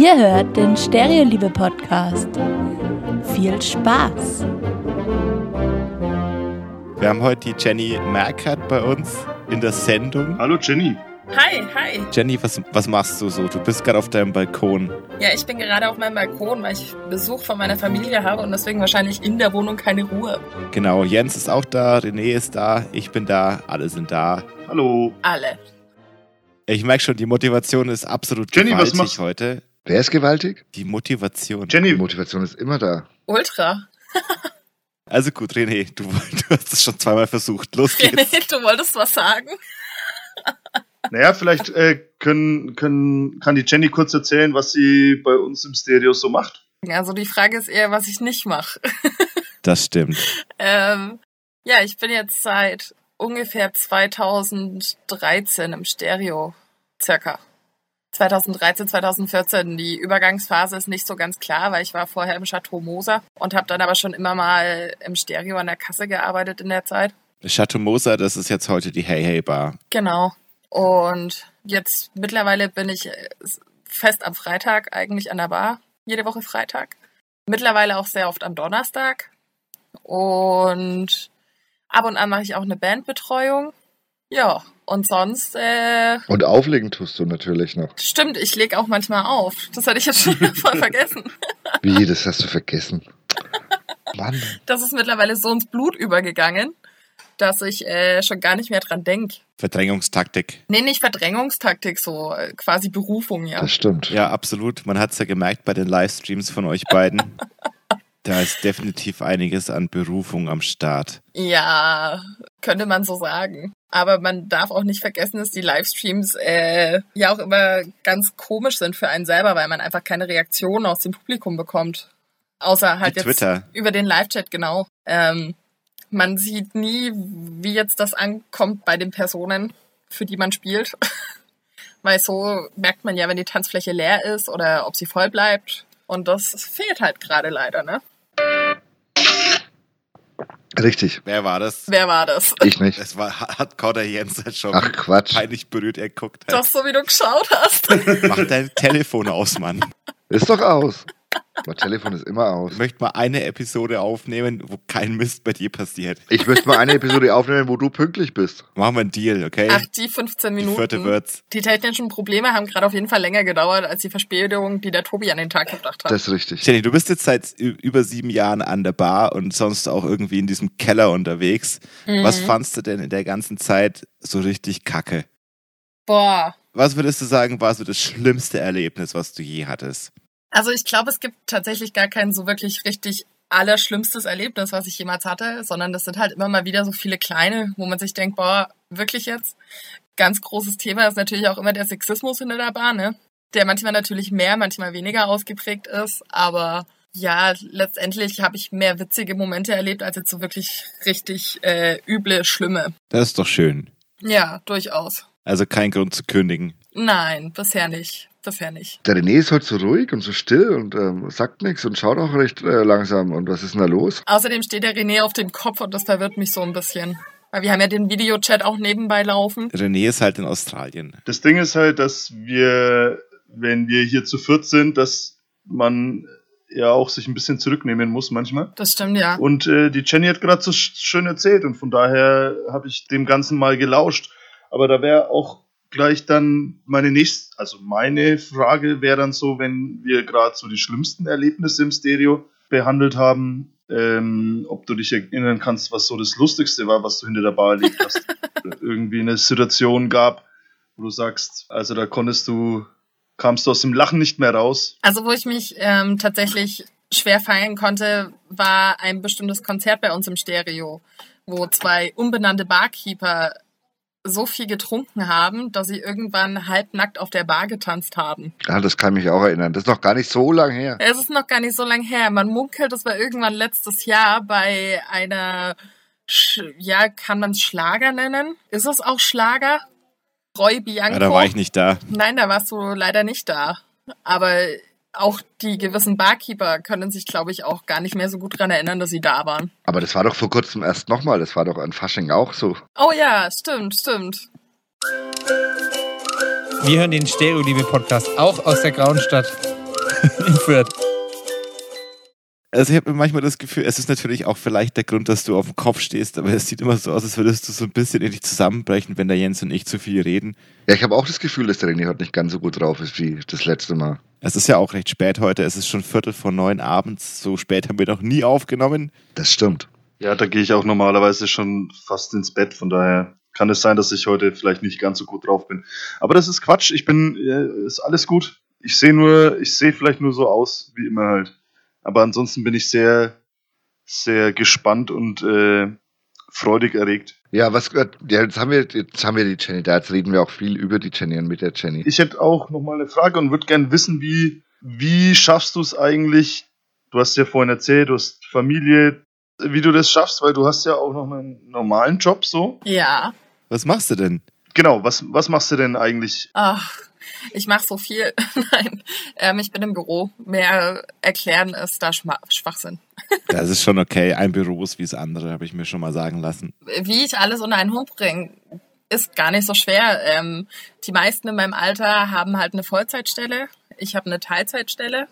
Ihr hört den Stereoliebe Podcast. Viel Spaß! Wir haben heute die Jenny Merkert bei uns in der Sendung. Hallo Jenny. Hi, hi. Jenny, was, was machst du so? Du bist gerade auf deinem Balkon. Ja, ich bin gerade auf meinem Balkon, weil ich Besuch von meiner Familie habe und deswegen wahrscheinlich in der Wohnung keine Ruhe. Genau, Jens ist auch da, René ist da, ich bin da, alle sind da. Hallo. Alle. Ich merke schon, die Motivation ist absolut Jenny, was gewaltig machst- heute. Wer ist gewaltig? Die Motivation. Die Jenny, Motivation ist immer da. Ultra. Also gut, René, du, du hast es schon zweimal versucht. Los geht's. René, du wolltest was sagen? naja, vielleicht äh, können, können, kann die Jenny kurz erzählen, was sie bei uns im Stereo so macht. Also die Frage ist eher, was ich nicht mache. Das stimmt. ähm, ja, ich bin jetzt seit ungefähr 2013 im Stereo. Circa. 2013, 2014. Die Übergangsphase ist nicht so ganz klar, weil ich war vorher im Chateau Moser und habe dann aber schon immer mal im Stereo an der Kasse gearbeitet in der Zeit. Chateau Moser, das ist jetzt heute die Hey Hey Bar. Genau. Und jetzt mittlerweile bin ich fest am Freitag eigentlich an der Bar. Jede Woche Freitag. Mittlerweile auch sehr oft am Donnerstag. Und ab und an mache ich auch eine Bandbetreuung. Ja, und sonst, äh, Und auflegen tust du natürlich noch. stimmt, ich lege auch manchmal auf. Das hatte ich jetzt schon voll vergessen. Wie, das hast du vergessen. Mann. Das ist mittlerweile so ins Blut übergegangen, dass ich äh, schon gar nicht mehr dran denk. Verdrängungstaktik. Nee, nicht Verdrängungstaktik, so äh, quasi Berufung, ja. Das stimmt. Ja, absolut. Man hat es ja gemerkt bei den Livestreams von euch beiden. da ist definitiv einiges an Berufung am Start. Ja, könnte man so sagen. Aber man darf auch nicht vergessen, dass die Livestreams äh, ja auch immer ganz komisch sind für einen selber, weil man einfach keine Reaktion aus dem Publikum bekommt. Außer halt Wie jetzt Twitter. über den Live-Chat, genau. Ähm, man sieht nie, wie jetzt das ankommt bei den Personen, für die man spielt. weil so merkt man ja, wenn die Tanzfläche leer ist oder ob sie voll bleibt. Und das fehlt halt gerade leider, ne? Richtig. Wer war das? Wer war das? Ich nicht. Es war Hardcore der Jens hat schon Ach Quatsch. peinlich berührt er guckt. Das so wie du geschaut hast. Mach dein Telefon aus, Mann. Ist doch aus. Mein Telefon ist immer aus. Ich möchte mal eine Episode aufnehmen, wo kein Mist bei dir passiert. Ich möchte mal eine Episode aufnehmen, wo du pünktlich bist. Machen wir einen Deal, okay? Ach, die 15 Die Minuten. vierte wird's. Die technischen Probleme haben gerade auf jeden Fall länger gedauert als die Verspätung, die der Tobi an den Tag gebracht hat. Das ist richtig. Jenny, du bist jetzt seit über sieben Jahren an der Bar und sonst auch irgendwie in diesem Keller unterwegs. Mhm. Was fandst du denn in der ganzen Zeit so richtig kacke? Boah. Was würdest du sagen, war so das schlimmste Erlebnis, was du je hattest? Also ich glaube, es gibt tatsächlich gar kein so wirklich richtig allerschlimmstes Erlebnis, was ich jemals hatte, sondern das sind halt immer mal wieder so viele kleine, wo man sich denkt, boah, wirklich jetzt? Ganz großes Thema ist natürlich auch immer der Sexismus in der Bar, ne? Der manchmal natürlich mehr, manchmal weniger ausgeprägt ist, aber ja, letztendlich habe ich mehr witzige Momente erlebt, als jetzt so wirklich richtig äh, üble, schlimme. Das ist doch schön. Ja, durchaus. Also kein Grund zu kündigen. Nein, bisher nicht. Bisher nicht. Der René ist heute so ruhig und so still und ähm, sagt nichts und schaut auch recht äh, langsam. Und was ist denn da los? Außerdem steht der René auf dem Kopf und das verwirrt mich so ein bisschen. Weil wir haben ja den Videochat auch nebenbei laufen. René ist halt in Australien. Das Ding ist halt, dass wir, wenn wir hier zu viert sind, dass man ja auch sich ein bisschen zurücknehmen muss manchmal. Das stimmt, ja. Und äh, die Jenny hat gerade so sch- schön erzählt und von daher habe ich dem Ganzen mal gelauscht. Aber da wäre auch gleich dann meine nächste, also meine Frage wäre dann so, wenn wir gerade so die schlimmsten Erlebnisse im Stereo behandelt haben, ähm, ob du dich erinnern kannst, was so das Lustigste war, was du hinter der Bar erlebt hast. Irgendwie eine Situation gab, wo du sagst, also da konntest du, kamst du aus dem Lachen nicht mehr raus. Also wo ich mich ähm, tatsächlich schwer feiern konnte, war ein bestimmtes Konzert bei uns im Stereo, wo zwei unbenannte Barkeeper so viel getrunken haben, dass sie irgendwann halbnackt auf der Bar getanzt haben. Ah, das kann mich auch erinnern. Das ist noch gar nicht so lang her. Es ist noch gar nicht so lang her. Man munkelt, das war irgendwann letztes Jahr bei einer, Sch ja, kann man es Schlager nennen? Ist es auch Schlager? Roy Bianco? Ja, da war ich nicht da. Nein, da warst du leider nicht da. Aber auch die gewissen Barkeeper können sich, glaube ich, auch gar nicht mehr so gut dran erinnern, dass sie da waren. Aber das war doch vor kurzem erst nochmal. Das war doch an Fasching auch so. Oh ja, stimmt, stimmt. Wir hören den Stereo-Liebe-Podcast auch aus der Grauen Stadt. in Fürth. Also ich habe manchmal das Gefühl, es ist natürlich auch vielleicht der Grund, dass du auf dem Kopf stehst, aber es sieht immer so aus, als würdest du so ein bisschen in dich zusammenbrechen, wenn der Jens und ich zu viel reden. Ja, ich habe auch das Gefühl, dass der René heute nicht ganz so gut drauf ist wie das letzte Mal. Es ist ja auch recht spät heute, es ist schon Viertel vor neun abends, so spät haben wir noch nie aufgenommen. Das stimmt. Ja, da gehe ich auch normalerweise schon fast ins Bett, von daher kann es sein, dass ich heute vielleicht nicht ganz so gut drauf bin. Aber das ist Quatsch, ich bin, äh, ist alles gut. Ich sehe nur, ich sehe vielleicht nur so aus, wie immer halt. Aber ansonsten bin ich sehr, sehr gespannt und äh, freudig erregt. Ja, was ja, jetzt haben wir jetzt haben wir die Jenny da, jetzt reden wir auch viel über die Jenny und mit der Jenny. Ich hätte auch noch mal eine Frage und würde gerne wissen, wie, wie schaffst du es eigentlich? Du hast ja vorhin erzählt, du hast Familie, wie du das schaffst, weil du hast ja auch noch einen normalen Job so. Ja. Was machst du denn? Genau, was, was machst du denn eigentlich? Ach, ich mache so viel. Nein, ähm, ich bin im Büro. Mehr erklären ist da Schwachsinn. Das ist schon okay. Ein Büro ist wie das andere, habe ich mir schon mal sagen lassen. Wie ich alles unter einen Hut bringe, ist gar nicht so schwer. Ähm, die meisten in meinem Alter haben halt eine Vollzeitstelle. Ich habe eine Teilzeitstelle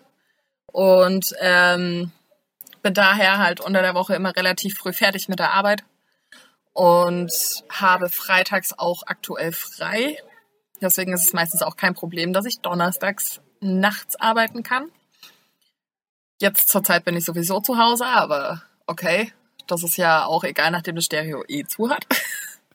und ähm, bin daher halt unter der Woche immer relativ früh fertig mit der Arbeit und habe freitags auch aktuell frei. Deswegen ist es meistens auch kein Problem, dass ich donnerstags nachts arbeiten kann. Jetzt zurzeit bin ich sowieso zu Hause, aber okay, das ist ja auch egal, nachdem das Stereo eh zu hat.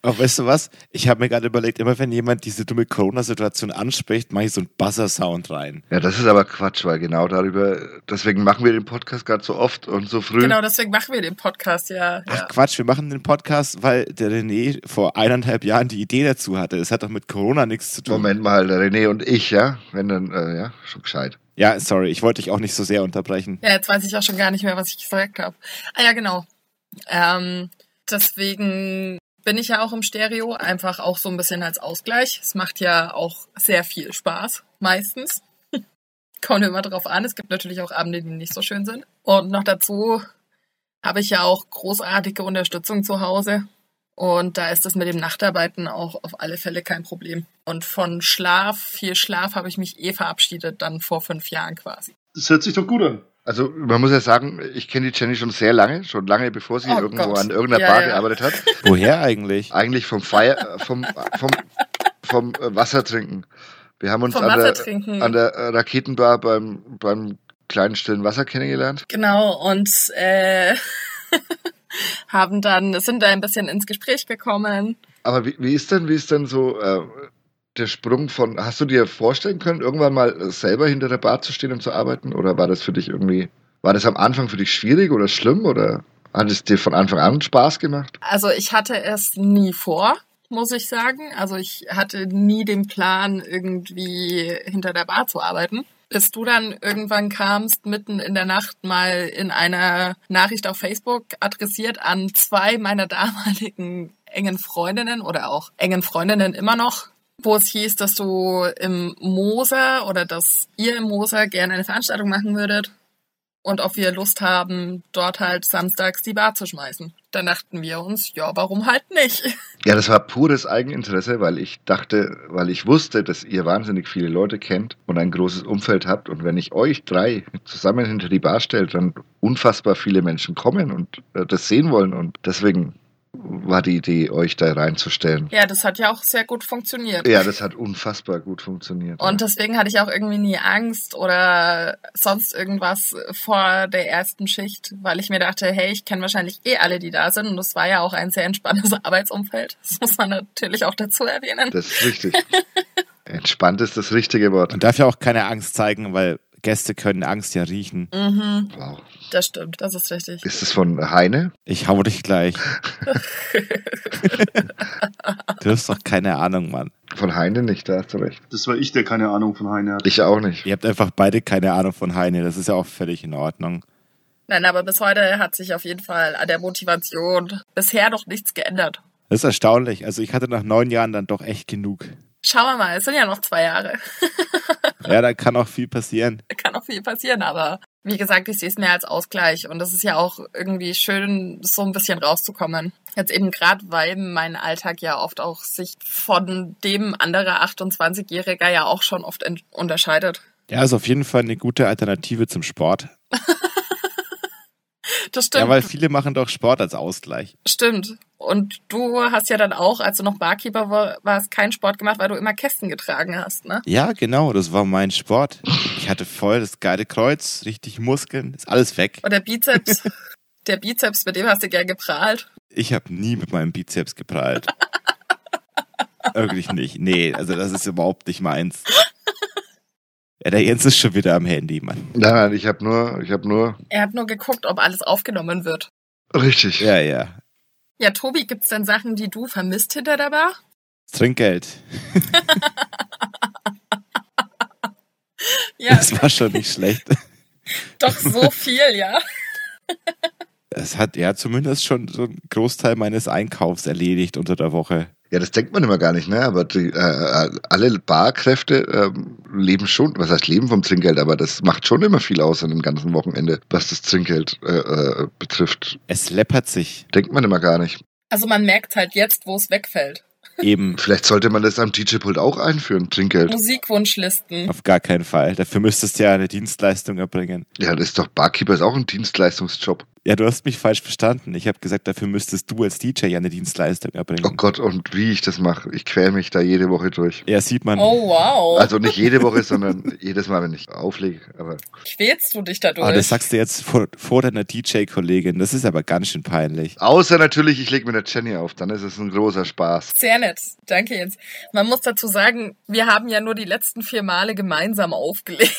Auch weißt du was? Ich habe mir gerade überlegt, immer wenn jemand diese dumme Corona-Situation anspricht, mache ich so einen Buzzer-Sound rein. Ja, das ist aber Quatsch, weil genau darüber, deswegen machen wir den Podcast gerade so oft und so früh. Genau, deswegen machen wir den Podcast, ja. Ach ja. Quatsch, wir machen den Podcast, weil der René vor eineinhalb Jahren die Idee dazu hatte. Es hat doch mit Corona nichts zu tun. Moment mal, der René und ich, ja? Wenn dann, äh, ja, schon gescheit. Ja, sorry, ich wollte dich auch nicht so sehr unterbrechen. Ja, jetzt weiß ich auch schon gar nicht mehr, was ich gesagt habe. Ah ja, genau. Ähm, deswegen bin ich ja auch im Stereo, einfach auch so ein bisschen als Ausgleich. Es macht ja auch sehr viel Spaß, meistens. Kommt immer drauf an. Es gibt natürlich auch Abende, die nicht so schön sind. Und noch dazu habe ich ja auch großartige Unterstützung zu Hause. Und da ist das mit dem Nachtarbeiten auch auf alle Fälle kein Problem. Und von Schlaf, viel Schlaf, habe ich mich eh verabschiedet, dann vor fünf Jahren quasi. Das hört sich doch gut an. Also man muss ja sagen, ich kenne die Jenny schon sehr lange, schon lange bevor sie Oh irgendwo Gott. an irgendeiner Ja, Bar ja. gearbeitet hat. Woher eigentlich? Eigentlich vom Feier, vom, vom, vom äh, Wasser trinken. Wir haben uns an der, an der äh, Raketenbar beim, beim kleinen stillen Wasser kennengelernt. Genau, und äh, haben dann, sind da ein bisschen ins Gespräch gekommen. Aber wie, wie ist denn, wie ist denn so äh, der Sprung von, hast du dir vorstellen können, irgendwann mal selber hinter der Bar zu stehen und zu arbeiten? Oder war das für dich irgendwie, war das am Anfang für dich schwierig oder schlimm? Oder hat es dir von Anfang an Spaß gemacht? Also ich hatte es nie vor, muss ich sagen. Also ich hatte nie den Plan, irgendwie hinter der Bar zu arbeiten. Bis du dann irgendwann kamst, mitten in der Nacht mal in einer Nachricht auf Facebook adressiert an zwei meiner damaligen engen Freundinnen oder auch engen Freundinnen immer noch, wo es hieß, dass du im Moser oder dass ihr im Moser gerne eine Veranstaltung machen würdet und ob wir Lust haben, dort halt samstags die Bar zu schmeißen. Dann dachten wir uns, ja, warum halt nicht? Ja, das war pures Eigeninteresse, weil ich dachte, weil ich wusste, dass ihr wahnsinnig viele Leute kennt und ein großes Umfeld habt. Und wenn ich euch drei zusammen hinter die Bar stelle, dann unfassbar viele Menschen kommen und äh, das sehen wollen. Und deswegen war die Idee, euch da reinzustellen. Ja, das hat ja auch sehr gut funktioniert. Ja, das hat unfassbar gut funktioniert. Und deswegen hatte ich auch irgendwie nie Angst oder sonst irgendwas vor der ersten Schicht, weil ich mir dachte, hey, ich kenne wahrscheinlich eh alle, die da sind. Und das war ja auch ein sehr entspanntes Arbeitsumfeld. Das muss man natürlich auch dazu erwähnen. das ist richtig. Entspannt ist das richtige Wort. Man darf ja auch keine Angst zeigen, weil Gäste können Angst ja riechen. Mhm, Wow. das stimmt, das ist richtig. Ist das von Heine? Ich hau dich gleich. du hast doch keine Ahnung, Mann. Von Heine nicht, da hast du recht. Das war ich, der keine Ahnung von Heine hat. Ich auch nicht. Ihr habt einfach beide keine Ahnung von Heine. Das ist ja auch völlig in Ordnung. Nein, aber bis heute hat sich auf jeden Fall an der Motivation bisher noch nichts geändert. Das ist erstaunlich. Also ich hatte nach neun Jahren dann doch echt genug. Schauen wir mal, es sind ja noch zwei Jahre. Ja, da kann auch viel passieren. kann auch viel passieren, aber wie gesagt, ich sehe es mehr als Ausgleich und das ist ja auch irgendwie schön, so ein bisschen rauszukommen. Jetzt eben gerade, weil mein Alltag ja oft auch sich von dem anderer 28-Jähriger ja auch schon oft unterscheidet. Ja, ist auf jeden Fall eine gute Alternative zum Sport. Das stimmt. Ja, weil viele machen doch Sport als Ausgleich. Stimmt. Und du hast ja dann auch, als du noch Barkeeper war, warst, keinen Sport gemacht, weil du immer Kästen getragen hast, ne? Ja, genau, das war mein Sport. Ich hatte voll das geile Kreuz, richtig Muskeln, ist alles weg. Und der Bizeps, der Bizeps, mit dem hast du gern geprahlt. Ich habe nie mit meinem Bizeps geprallt. Wirklich nicht. Nee, also das ist überhaupt nicht meins. Ja, der Jens ist schon wieder am Handy, Mann. Nein, nein, ich habe nur, ich habe nur, Er hat nur geguckt, ob alles aufgenommen wird. richtig. Ja, ja. Ja, Tobi, gibt's denn Sachen, die du vermisst hinter der Bar? Trinkgeld. Ja, Das war schon nicht schlecht. doch so viel, ja. Es hat ja zumindest schon so einen Großteil meines Einkaufs erledigt unter der Woche. Ja, das denkt man immer gar nicht, ne? Aber die, äh, alle Barkräfte ähm, leben schon, was heißt leben vom Trinkgeld, aber das macht schon immer viel aus an dem ganzen Wochenende, was das Trinkgeld äh, äh, betrifft. Es läppert sich Denkt man immer gar nicht. Also man merkt halt jetzt, wo es wegfällt. eben Vielleicht sollte man das am DJ-Pult auch einführen, Trinkgeld. Musikwunschlisten. auf gar keinen Fall. Dafür müsstest du ja eine Dienstleistung erbringen. Ja, das ist doch Barkeeper ist auch ein Dienstleistungsjob. Ja, du hast mich falsch verstanden. Ich habe gesagt, dafür müsstest du als DJ ja eine Dienstleistung erbringen. Oh Gott, und wie ich das mache. Ich quäl mich da jede Woche durch. Ja, sieht man. Oh wow. Also nicht jede Woche, sondern jedes Mal, wenn ich auflege. Aber Quälst du dich dadurch? Aber Ah, das sagst du jetzt vor, vor deiner DJ-Kollegin. Das ist aber ganz schön peinlich. außer natürlich, ich lege mit der Jenny auf, dann ist es ein großer Spaß. Sehr nett. Danke, Jens. Man muss dazu sagen, wir haben ja nur die letzten vier Male gemeinsam aufgelegt.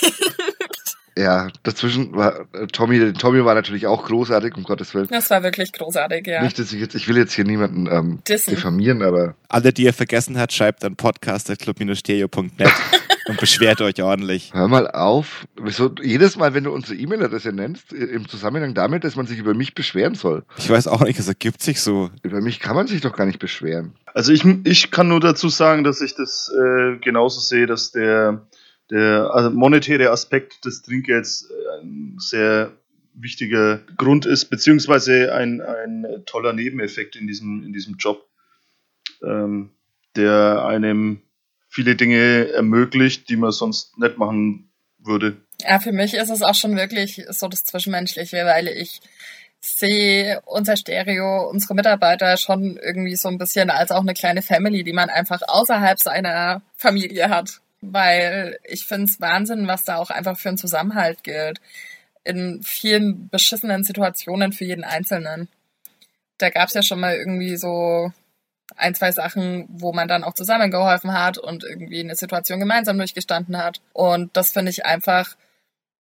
Ja, dazwischen war äh, Tommy, Tommy war natürlich auch großartig, um Gottes Willen. Das war wirklich großartig, ja. Nicht, dass ich jetzt, ich will jetzt hier niemanden ähm, Dissen. diffamieren, aber Alle, die ihr vergessen hat, schreibt an podcast.club-stereo.net und beschwert euch ordentlich. hör mal auf. Wieso, jedes Mal, wenn du unsere E-Mail-Adresse nennst, im Zusammenhang damit, dass man sich über mich beschweren soll. Ich weiß auch nicht, es ergibt sich so. Über mich kann man sich doch gar nicht beschweren. Also ich, ich kann nur dazu sagen, dass ich das äh, genauso sehe, dass der, der also monetäre Aspekt des Trinkgelds äh, ein sehr wichtiger Grund ist, beziehungsweise ein, ein toller Nebeneffekt in diesem, in diesem Job, ähm, der einem viele Dinge ermöglicht, die man sonst nicht machen würde. Ja, für mich ist es auch schon wirklich so das Zwischenmenschliche, weil ich sehe unser Stereo, unsere Mitarbeiter schon irgendwie so ein bisschen als auch eine kleine Family, die man einfach außerhalb seiner Familie hat. Weil ich finde es Wahnsinn, was da auch einfach für einen Zusammenhalt gilt. In vielen beschissenen Situationen für jeden Einzelnen. Da gab es ja schon mal irgendwie so ein, zwei Sachen, wo man dann auch zusammengeholfen hat und irgendwie eine Situation gemeinsam durchgestanden hat. Und das finde ich einfach,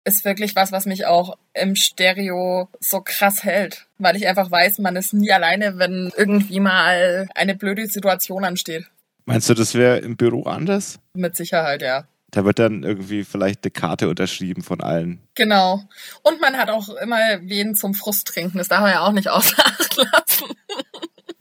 ist wirklich was, was mich auch im Stereo so krass hält. Weil ich einfach weiß, man ist nie alleine, wenn irgendwie mal eine blöde Situation ansteht. Meinst du, das wäre im Büro anders? Mit Sicherheit, ja. Da wird dann irgendwie vielleicht eine Karte unterschrieben von allen. Genau. Und man hat auch immer wen zum Frust trinken. Das darf man ja auch nicht außer Acht lassen.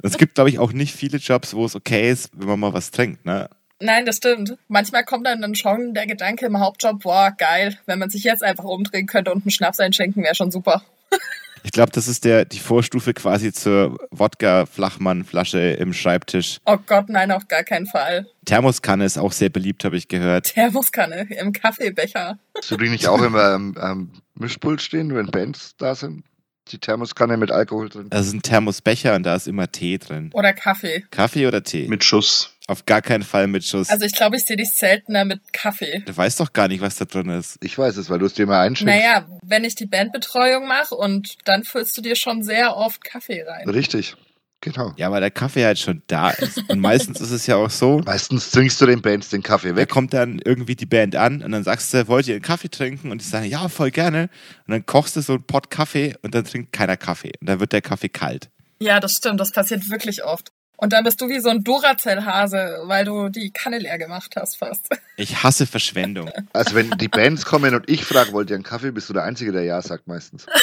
Es gibt, glaube ich, auch nicht viele Jobs, wo es okay ist, wenn man mal was trinkt. Ne? Nein, das stimmt. Manchmal kommt dann, dann schon der Gedanke im Hauptjob, boah, geil, wenn man sich jetzt einfach umdrehen könnte und einen Schnaps einschenken, wäre schon super. Ich glaube, das ist der, die Vorstufe quasi zur Wodka-Flachmann-Flasche im Schreibtisch. Oh Gott, nein, auf gar keinen Fall. Thermoskanne ist auch sehr beliebt, habe ich gehört. Thermoskanne im Kaffeebecher. Hast du die nicht auch immer am, am Mischpult stehen, wenn Bands da sind? Die Thermoskanne mit Alkohol drin. Da ist ein Thermosbecher und da ist immer Tee drin. Oder Kaffee. Kaffee oder Tee? Mit Schuss. Auf gar keinen Fall mit Schuss. Also ich glaube, ich sehe dich seltener mit Kaffee. du weißt doch gar nicht, was da drin ist. Ich weiß es, weil du es dir mal einschenkst. Naja, wenn ich die Bandbetreuung mache und dann füllst du dir schon sehr oft Kaffee rein. Richtig. Genau. Ja, weil der Kaffee halt schon da ist. Und meistens ist es ja auch so, Meistens trinkst du den Bands den Kaffee da weg. kommt dann irgendwie die Band an und dann sagst du, wollt ihr einen Kaffee trinken? Und die sagen, ja, voll gerne. Und dann kochst du so einen Pott Kaffee und dann trinkt keiner Kaffee. Und dann wird der Kaffee kalt. Ja, das stimmt, das passiert wirklich oft. Und dann bist du wie so ein Duracell-Hase, weil du die Kanne leer gemacht hast fast. Ich hasse Verschwendung. Also wenn die Bands kommen und ich frage, wollt ihr einen Kaffee, bist du der Einzige, der Ja sagt meistens.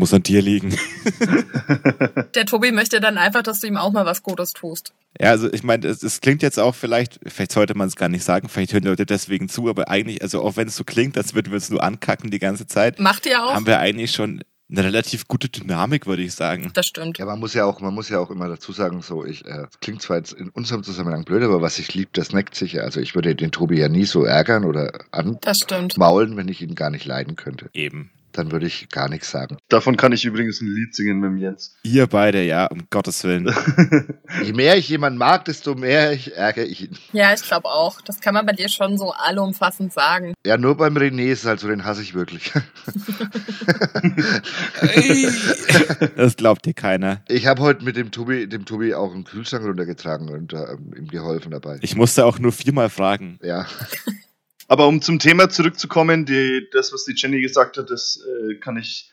Muss an dir liegen. Der Tobi möchte dann einfach, dass du ihm auch mal was Gutes tust. Ja, also ich meine, es, es klingt jetzt auch vielleicht, vielleicht sollte man es gar nicht sagen, vielleicht hören die Leute deswegen zu, aber eigentlich, also auch wenn es so klingt, als würden wir uns nur ankacken die ganze Zeit, Macht ihr auch? haben wir eigentlich schon eine relativ gute Dynamik, würde ich sagen. Das stimmt. Ja, man muss ja auch, man muss ja auch immer dazu sagen, so, ich, äh, klingt zwar jetzt in unserem Zusammenhang blöd, aber was ich lieb, das neckt sich ja. Also ich würde den Tobi ja nie so ärgern oder anmaulen, wenn ich ihn gar nicht leiden könnte. Eben. Dann würde ich gar nichts sagen. Davon kann ich übrigens ein Lied singen mit dem Jens. Ihr beide, ja, um Gottes Willen. Je mehr ich jemanden mag, desto mehr ich ärgere ich ihn. Ja, ich glaube auch. Das kann man bei dir schon so allumfassend sagen. Ja, nur beim René ist es halt so, den hasse ich wirklich. das glaubt dir keiner. Ich habe heute mit dem Tobi, dem Tobi auch einen Kühlschrank runtergetragen und äh, ihm geholfen dabei. Ich musste auch nur viermal fragen. Ja, Aber um zum Thema zurückzukommen, die, das, was die Jenny gesagt hat, das äh, kann ich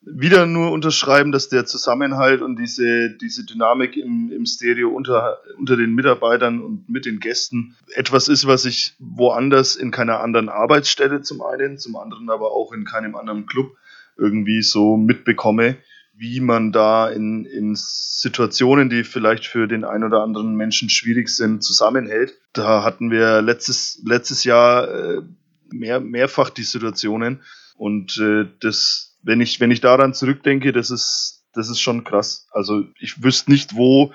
wieder nur unterschreiben, dass der Zusammenhalt und diese, diese Dynamik im, im Stereo unter, unter den Mitarbeitern und mit den Gästen etwas ist, was ich woanders in keiner anderen Arbeitsstelle zum einen, zum anderen aber auch in keinem anderen Club irgendwie so mitbekomme, wie man da in, in Situationen, die vielleicht für den einen oder anderen Menschen schwierig sind, zusammenhält. Da hatten wir letztes, letztes Jahr äh, mehr, mehrfach die Situationen und äh, das, wenn ich, wenn ich daran zurückdenke, das ist, das ist schon krass. Also ich wüsste nicht, wo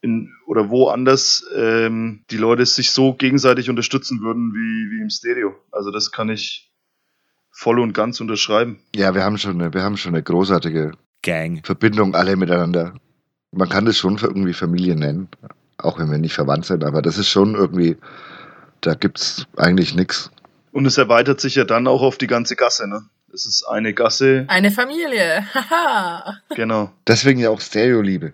in, oder wo anders ähm, die Leute sich so gegenseitig unterstützen würden wie, wie im Stereo. Also das kann ich voll und ganz unterschreiben. ja, wir haben schon wir haben schon eine großartige Gang. Verbindung alle miteinander. Man kann das schon irgendwie Familie nennen, auch wenn wir nicht verwandt sind, aber das ist schon irgendwie, da gibt's eigentlich nichts. Und es erweitert sich ja dann auch auf die ganze Gasse, ne? Es ist eine Gasse, Eine Familie. Haha. genau. Deswegen ja auch Stereo-Liebe.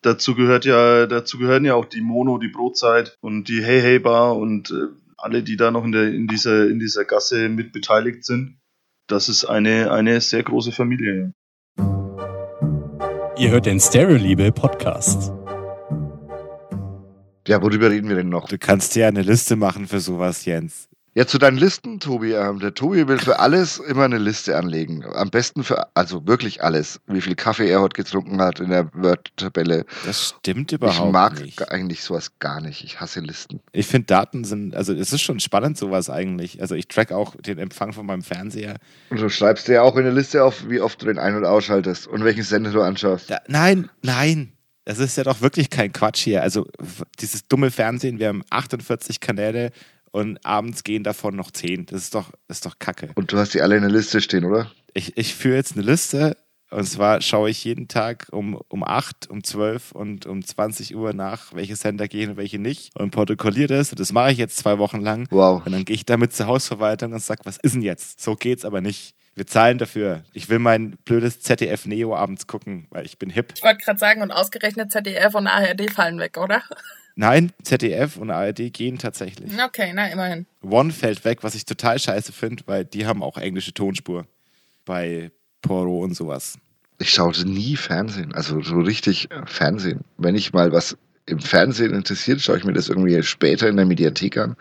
Dazu gehört ja, dazu gehören ja auch die Mono, die Brotzeit und die Hey Hey Bar und äh, alle, die da noch in, der, in, dieser, in dieser Gasse mit beteiligt sind. Das ist eine, eine sehr große Familie. Ihr hört den Stereo-Liebe Podcast. Ja, worüber reden wir denn noch? Du kannst dir eine Liste machen für sowas, Jens. Ja, zu deinen Listen, Tobi. Ähm, der Tobi will für alles immer eine Liste anlegen. Am besten für, also wirklich alles. Wie viel Kaffee er heute getrunken hat in der Word-Tabelle. Das stimmt Ich überhaupt mag nicht. eigentlich sowas gar nicht. Ich hasse Listen. Ich finde Daten sind, also es ist schon spannend sowas eigentlich. Also ich track auch den Empfang von meinem Fernseher. Und du schreibst dir ja auch in der Liste auf, wie oft du den ein- und ausschaltest und welchen Sender du anschaust. Da, nein, nein. Das ist ja doch wirklich kein Quatsch hier. Also dieses dumme Fernsehen, wir haben 48 Kanäle und abends gehen davon noch 10. Das ist doch, das ist doch Kacke. Und du hast die alle in der Liste stehen, oder? Ich, ich führe jetzt eine Liste und zwar schaue ich jeden Tag um, um 8, um 12 und um 20 Uhr nach, welche Sender gehen und welche nicht und protokolliere das. Und das mache ich jetzt zwei Wochen lang. Wow. Und dann gehe ich damit zur Hausverwaltung und sage, was ist denn jetzt? So geht's aber nicht. Wir zahlen dafür. Ich will mein blödes ZDF Neo abends gucken, weil ich bin hip. Ich wollte gerade sagen, und ausgerechnet ZDF und ARD fallen weg, oder? Nein, ZDF und ARD gehen tatsächlich. Okay, na immerhin. One fällt weg, was ich total scheiße finde, weil die haben auch englische Tonspur bei Poro und sowas. Ich schaue nie Fernsehen, also so richtig äh, Fernsehen. Wenn ich mal was im Fernsehen interessiert, schaue ich mir das irgendwie später in der Mediathek an.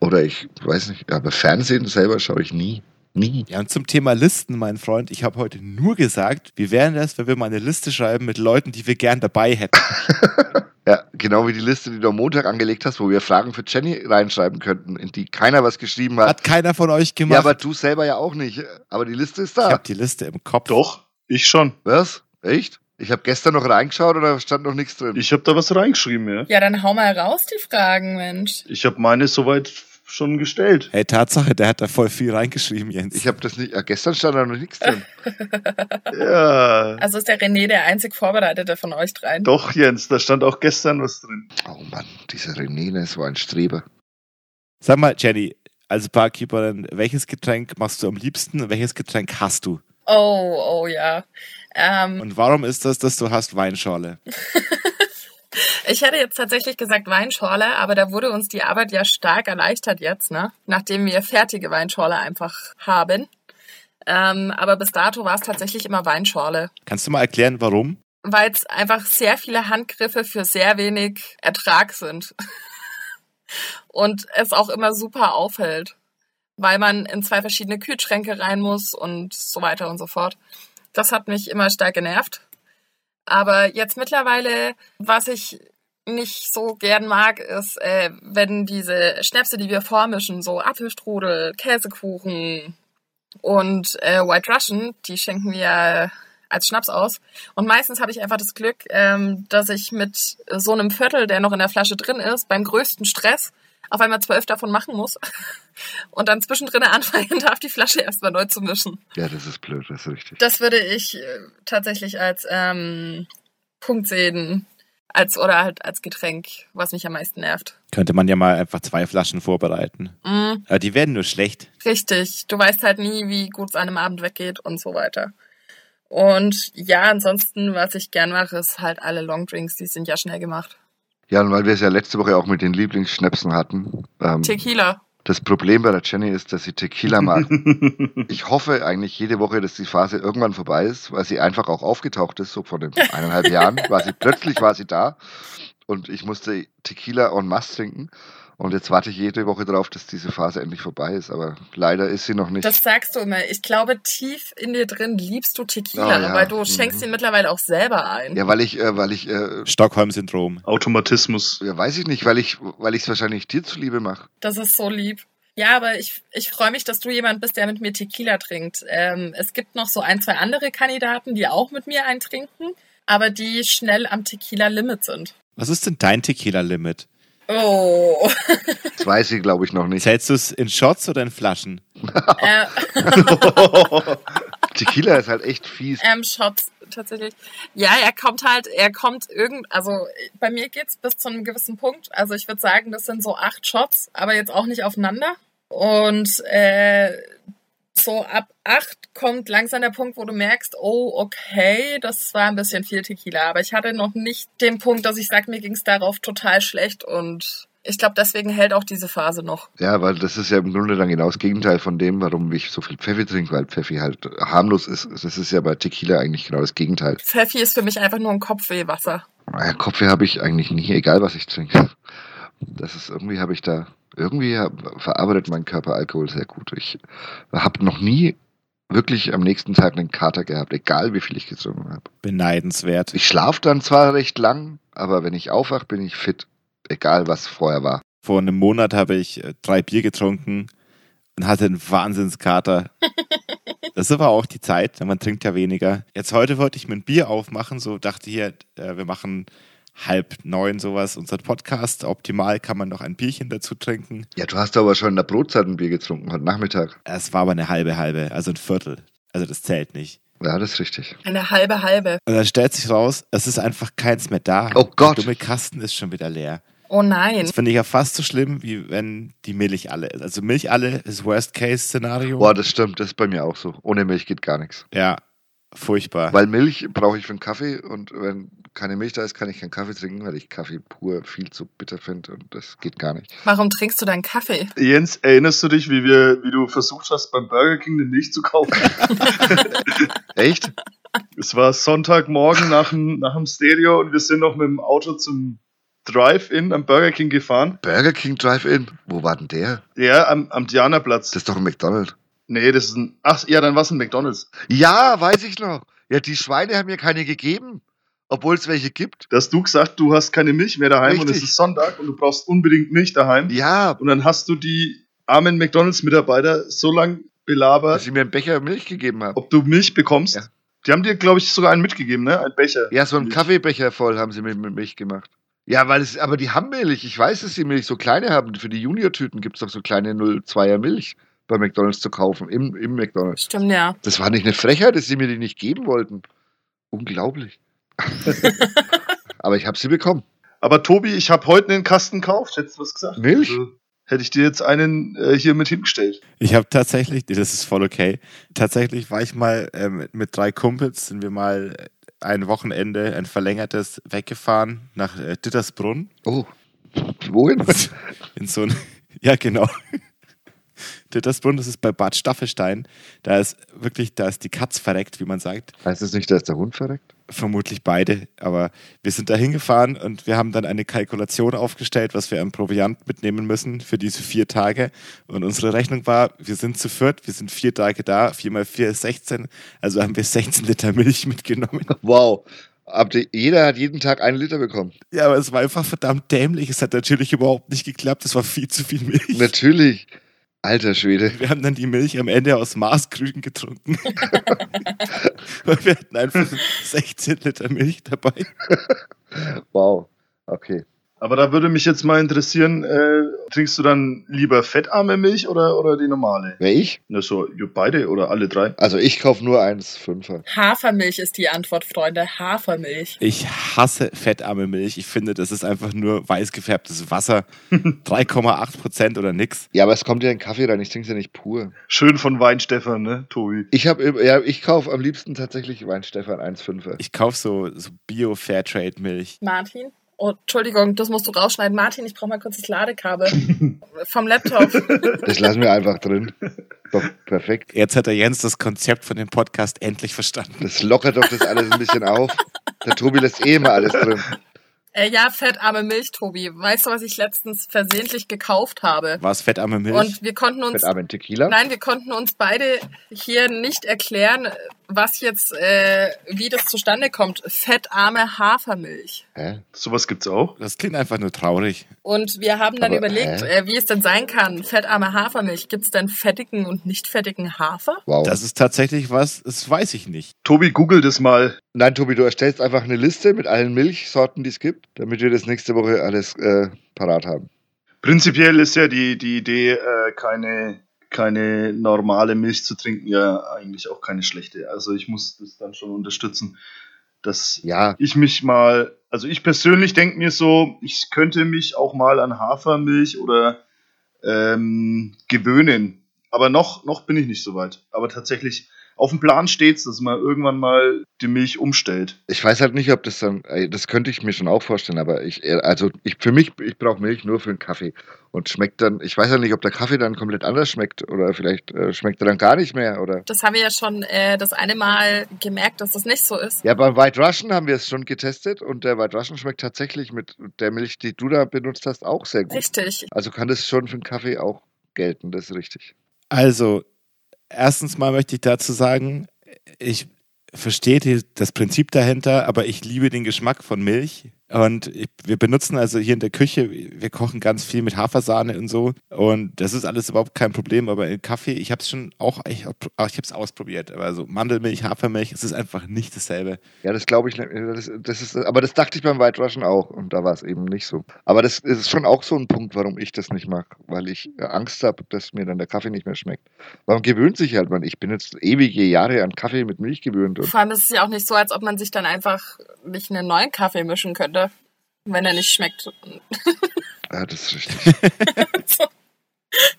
Oder ich weiß nicht, aber Fernsehen selber schaue ich nie. Nie. Ja, und zum Thema Listen, mein Freund, ich habe heute nur gesagt, wie wäre das, wenn wir mal eine Liste schreiben mit Leuten, die wir gern dabei hätten. Ja, genau wie die Liste, die du am Montag angelegt hast, wo wir Fragen für Jenny reinschreiben könnten, in die keiner was geschrieben hat. Hat keiner von euch gemacht. Ja, aber du selber ja auch nicht. Aber die Liste ist ich da. habe die Liste im Kopf. Doch, ich schon. Was? Echt? Ich habe gestern noch reingeschaut und da stand noch nichts drin. Ich habe da was reingeschrieben, ja. Ja, dann hau mal raus die Fragen, Mensch. Ich habe meine soweit schon gestellt. Hey, Tatsache, der hat da voll viel reingeschrieben, Jens. Ich habe das nicht. Ja, gestern stand da noch nichts drin. Ja, Also ist der René der einzig Vorbereitete von euch dreien. doch, Jens, da stand auch gestern was drin. Oh Mann, dieser René, das war ein Streber. Sag mal, Jenny, als Barkeeperin, welches Getränk machst du am liebsten und welches Getränk hast du? Oh, oh ja. Ähm, Und warum ist das, dass du hast Weinschorle? ich hätte jetzt tatsächlich gesagt Weinschorle, aber da wurde uns die Arbeit ja stark erleichtert jetzt, ne? Nachdem wir fertige Weinschorle einfach haben. Ähm, aber bis dato war es tatsächlich immer Weinschorle. Kannst du mal erklären, warum? weil es einfach sehr viele Handgriffe für sehr wenig Ertrag sind. und es auch immer super aufhält, weil man in zwei verschiedene Kühlschränke rein muss und so weiter und so fort. Das hat mich immer stark genervt. Aber jetzt mittlerweile, was ich nicht so gern mag, ist, äh, wenn diese Schnäpse, die wir vormischen, so Apfelstrudel, Käsekuchen, Und äh, White Russian, die schenken wir als Schnaps aus. Und meistens habe ich einfach das Glück, ähm, dass ich mit so einem Viertel, der noch in der Flasche drin ist, beim größten Stress auf einmal zwölf davon machen muss und dann zwischendrin anfangen darf, die Flasche erstmal neu zu mischen. Ja, das ist blöd, das ist richtig. Das würde ich äh, tatsächlich als ähm, Punkt sehen, als oder halt als Getränk, was mich am meisten nervt. Könnte man ja mal einfach zwei Flaschen vorbereiten. Mm, Aber die werden nur schlecht. richtig. Du weißt halt nie, wie gut es an einem Abend weggeht und so weiter. Und ja, ansonsten, was ich gern mache, ist halt alle Longdrinks, die sind ja schnell gemacht. Ja, und weil wir es ja letzte Woche auch mit den Lieblingsschnäpsen hatten. Ähm, Tequila. das Problem bei der Jenny ist, dass sie Tequila mag. ich hoffe eigentlich jede Woche, dass die Phase irgendwann vorbei ist, weil sie einfach auch aufgetaucht ist, so vor den eineinhalb Jahren. War sie, plötzlich war sie da und ich musste Tequila en masse trinken. Und jetzt warte ich jede Woche darauf, dass diese Phase endlich vorbei ist. Aber leider ist sie noch nicht. Das sagst du immer. Ich glaube, tief in dir drin liebst du Tequila, Oh ja. weil du Mhm. schenkst ihn mittlerweile auch selber ein. ja, weil ich, äh, weil ich, äh, Stockholm-Syndrom. Automatismus. ja, weiß ich nicht, weil ich, weil ich es wahrscheinlich dir zuliebe mache. Das ist so lieb. Ja, aber ich, ich freue mich, dass du jemand bist, der mit mir Tequila trinkt. Ähm, es gibt noch so ein, zwei andere Kandidaten, die auch mit mir eintrinken, aber die schnell am Tequila-Limit sind. Was ist denn dein Tequila-Limit? Oh. Das weiß sie, glaube ich, noch nicht. Zählst du es in Shots oder in Flaschen? äh, Tequila ist halt echt fies. ähm, Shots tatsächlich. Ja, er kommt halt, er kommt irgend, also bei mir geht's bis zu einem gewissen Punkt. Also ich würde sagen, das sind so acht Shots, aber jetzt auch nicht aufeinander. Und äh, so ab acht kommt langsam der Punkt, wo du merkst, oh, okay, das war ein bisschen viel Tequila. Aber ich hatte noch nicht den Punkt, dass ich sage, mir ging's darauf total schlecht und ich glaube, deswegen hält auch diese Phase noch. Ja, weil das ist ja im Grunde dann genau das Gegenteil von dem, warum ich so viel Pfeffi trinke, weil Pfeffi halt harmlos ist. Das ist ja bei Tequila eigentlich genau das Gegenteil. Pfeffi ist für mich einfach nur ein Kopfwehwasser. Naja, Kopfweh habe ich eigentlich nie, egal was ich trinke. Das ist irgendwie habe ich da, irgendwie verarbeitet mein Körper Alkohol sehr gut. Ich habe noch nie wirklich am nächsten Tag einen Kater gehabt, egal wie viel ich getrunken habe. Beneidenswert. Ich schlafe dann zwar recht lang, aber wenn ich aufwache, bin ich fit, egal was vorher war. Vor einem Monat habe ich äh, drei Bier getrunken und hatte einen Wahnsinnskater. Das war auch die Zeit, denn man trinkt ja weniger. Jetzt heute wollte ich mir ein Bier aufmachen, so dachte hier, äh, wir machen halb neun sowas, unseren Podcast. Optimal kann man noch ein Bierchen dazu trinken. Ja, du hast aber schon in der Brotzeit ein Bier getrunken, heute Nachmittag. Es war aber eine halbe halbe, also ein Viertel. Also das zählt nicht. Ja, das ist richtig. Eine halbe halbe. Und dann stellt sich raus, es ist einfach keins mehr da. Oh Gott. Der dumme Kasten ist schon wieder leer. Oh nein. Das finde ich ja fast so schlimm, wie wenn die Milch alle ist. Also Milch alle ist Worst-Case-Szenario. Boah, das stimmt, das ist bei mir auch so. Ohne Milch geht gar nichts. Ja, furchtbar. Weil Milch brauche ich für einen Kaffee und wenn keine Milch da ist, kann ich keinen Kaffee trinken, weil ich Kaffee pur viel zu bitter finde und das geht gar nicht. Warum trinkst du deinen Kaffee? Jens, erinnerst du dich, wie wir, wie du versucht hast, beim Burger King eine Milch zu kaufen? Echt? es war Sonntagmorgen nach dem, nach dem Stereo und wir sind noch mit dem Auto zum Drive-In am Burger King gefahren. Burger King Drive-In? Wo war denn der? Ja, am, am Dianaplatz. Das ist doch ein McDonald's. Nee, das ist ein. Ach, ja, dann war es ein McDonalds. Ja, weiß ich noch. Ja, die Schweine haben mir keine gegeben, obwohl es welche gibt. Da hast du gesagt, du hast keine Milch mehr daheim und es Richtig. ist Sonntag und du brauchst unbedingt Milch daheim. Ja, Und dann hast du die armen McDonalds-Mitarbeiter so lange dass belabert, sie mir einen Becher Milch gegeben haben. ob du Milch bekommst. Ja. Die haben dir, glaube ich, sogar einen mitgegeben, ne? Ein Becher. Ja, so einen Milch. Kaffeebecher voll haben sie mit, mit Milch gemacht. Ja, weil es, aber die haben Milch. Ich weiß, dass sie Milch so kleine haben. Für die Junior-Tüten gibt es doch so kleine 0,2er Milch bei McDonalds zu kaufen. Im, Im McDonalds. Stimmt, ja. Das war nicht eine Frechheit, dass sie mir die nicht geben wollten. Unglaublich. aber ich habe sie bekommen. Aber Tobi, ich habe heute einen Kasten gekauft. Hättest du was gesagt? Milch? Also, hätte ich dir jetzt einen äh, hier mit hingestellt. Ich habe tatsächlich, das ist voll okay, tatsächlich war ich mal ähm, mit drei Kumpels, sind wir mal ein Wochenende, ein verlängertes, weggefahren nach äh, Dittersbrunn. Oh. Wohin? In so ein, ja genau. Das ist bei Bad Staffelstein. Da ist wirklich, da ist die Katz verreckt, wie man sagt. heißt es nicht, dass der Hund verreckt? Vermutlich beide, aber wir sind da hingefahren und wir haben dann eine Kalkulation aufgestellt, was wir an Proviant mitnehmen müssen für diese vier Tage. Und unsere Rechnung war, wir sind zu viert, wir sind vier Tage da, vier mal vier ist 16, also haben wir 16 Liter Milch mitgenommen. Wow. Jeder hat jeden Tag einen Liter bekommen. Ja, aber es war einfach verdammt dämlich. Es hat natürlich überhaupt nicht geklappt, es war viel zu viel Milch. Natürlich. Alter Schwede. Wir haben dann die Milch am Ende aus Maßkrügen getrunken. Weil wir hatten einfach 16 Liter Milch dabei. Wow. Okay. Aber da würde mich jetzt mal interessieren, äh, trinkst du dann lieber fettarme Milch oder, oder die normale? Wer ich? Na so, beide oder alle drei? Also ich kaufe nur 1,5er. Hafermilch ist die Antwort, Freunde. Hafermilch. Ich hasse fettarme Milch. Ich finde, das ist einfach nur weiß gefärbtes Wasser. 3,8 Prozent oder nix. Ja, aber es kommt ja in Kaffee rein. Ich trinke es ja nicht pur. Schön von Weinstefan, ne, Tobi? Ich habe ja, ich kaufe am liebsten tatsächlich Weinstefan 1,5er. Ich kaufe so, so Bio-Fairtrade-Milch. Martin? Oh, Entschuldigung, das musst du rausschneiden. Martin, ich brauche mal kurz das Ladekabel vom Laptop. Das lassen wir einfach drin. Doch, perfekt. Jetzt hat der Jens das Konzept von dem Podcast endlich verstanden. Das lockert doch das alles ein bisschen auf. Der Tobi lässt eh immer alles drin. Äh, ja, fettarme Milch, Tobi. Weißt du, was ich letztens versehentlich gekauft habe? War es fettarme Milch? Und wir konnten uns Abend Tequila. Nein, wir konnten uns beide hier nicht erklären, was jetzt, äh, wie das zustande kommt. Fettarme Hafermilch. Hä? Sowas gibt's auch? das klingt einfach nur traurig. Und wir haben dann Aber, überlegt, äh, wie es denn sein kann. Fettarme Hafermilch. Gibt es denn fettigen und nicht fettigen Hafer? Wow. Das ist tatsächlich was, das weiß ich nicht. Tobi, google das mal. Nein, Tobi, du erstellst einfach eine Liste mit allen Milchsorten, die es gibt, damit wir das nächste Woche alles äh, parat haben. Prinzipiell ist ja die, die Idee, äh, keine, keine normale Milch zu trinken, ja eigentlich auch keine schlechte. Also ich muss das dann schon unterstützen, dass Ja, ich mich mal, also ich persönlich denke mir so, ich könnte mich auch mal an Hafermilch oder ähm, gewöhnen. Aber noch, noch bin ich nicht so weit. Aber tatsächlich auf dem Plan steht's, dass man irgendwann mal die Milch umstellt. ich weiß halt nicht, ob das dann, das könnte ich mir schon auch vorstellen, aber ich, äh, also ich, für mich, ich brauche Milch nur für einen Kaffee und schmeckt dann, ich weiß ja nicht, ob der Kaffee dann komplett anders schmeckt oder vielleicht äh, schmeckt er dann gar nicht mehr oder. Das haben wir ja schon äh, das eine Mal gemerkt, dass das nicht so ist. Ja, beim White Russian haben wir es schon getestet und der White Russian schmeckt tatsächlich mit der Milch, die du da benutzt hast, auch sehr gut. Richtig. Also kann das schon für einen Kaffee auch gelten, das ist richtig. Also, erstens mal möchte ich dazu sagen, ich verstehe das Prinzip dahinter, aber ich liebe den Geschmack von Milch. Und ich, wir benutzen also hier in der Küche, wir kochen ganz viel mit Hafersahne und so. Und das ist alles überhaupt kein Problem. Aber in Kaffee, ich habe es schon auch, ich habe es ausprobiert. Aber so Mandelmilch, Hafermilch, es ist einfach nicht dasselbe. Ja, das glaube ich, nicht. das, das ist, aber das dachte ich beim White Russian auch und da war es eben nicht so. Aber das ist schon auch so ein Punkt, warum ich das nicht mag, weil ich äh, Angst habe, dass mir dann der Kaffee nicht mehr schmeckt. Man gewöhnt sich halt, man. Ich bin jetzt ewige Jahre an Kaffee mit Milch gewöhnt und Vor allem ist es ja auch nicht so, als ob man sich dann einfach nicht einen neuen Kaffee mischen könnte, wenn er nicht schmeckt. ja, das ist richtig.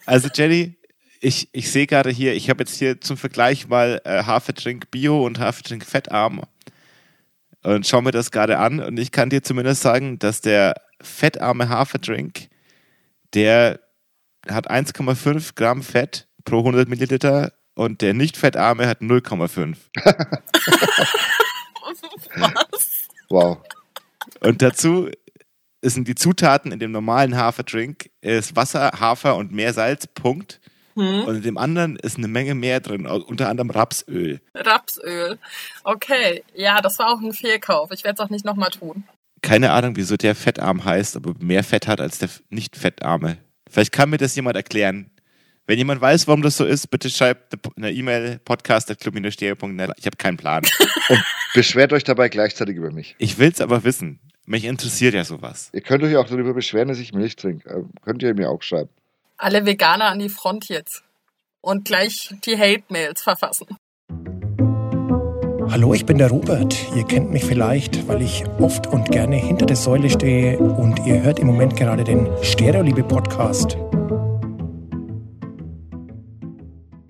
Also Jenny, ich, ich sehe gerade hier, ich habe jetzt hier zum Vergleich mal äh, Haferdrink Bio und Haferdrink Fettarm und schau mir das gerade an und ich kann dir zumindest sagen, dass der fettarme Haferdrink, der hat 1,5 Gramm Fett pro 100 Milliliter und der nicht fettarme hat 0,5. Was? Wow. Und dazu sind die Zutaten in dem normalen Haferdrink ist Wasser, Hafer und Meersalz, Punkt. Hm? Und in dem anderen ist eine Menge mehr drin, unter anderem Rapsöl. Rapsöl. Okay, ja, das war auch ein Fehlkauf. Ich werde es auch nicht nochmal tun. Keine Ahnung, wieso der fettarm heißt, aber mehr Fett hat als der nicht fettarme. Vielleicht kann mir das jemand erklären. Wenn jemand weiß, warum das so ist, bitte schreibt eine E-Mail podcast.club-stereo.net. Ich habe keinen Plan. Beschwert euch dabei gleichzeitig über mich. Ich will es aber wissen. Mich interessiert ja sowas. Ihr könnt euch auch darüber beschweren, dass ich Milch trinke. Äh, Könnt ihr mir auch schreiben. Alle Veganer an die Front jetzt. Und gleich die Hate-Mails verfassen. Hallo, ich bin der Robert. Ihr kennt mich vielleicht, weil ich oft und gerne hinter der Säule stehe und ihr hört im Moment gerade den Stereoliebe-Podcast.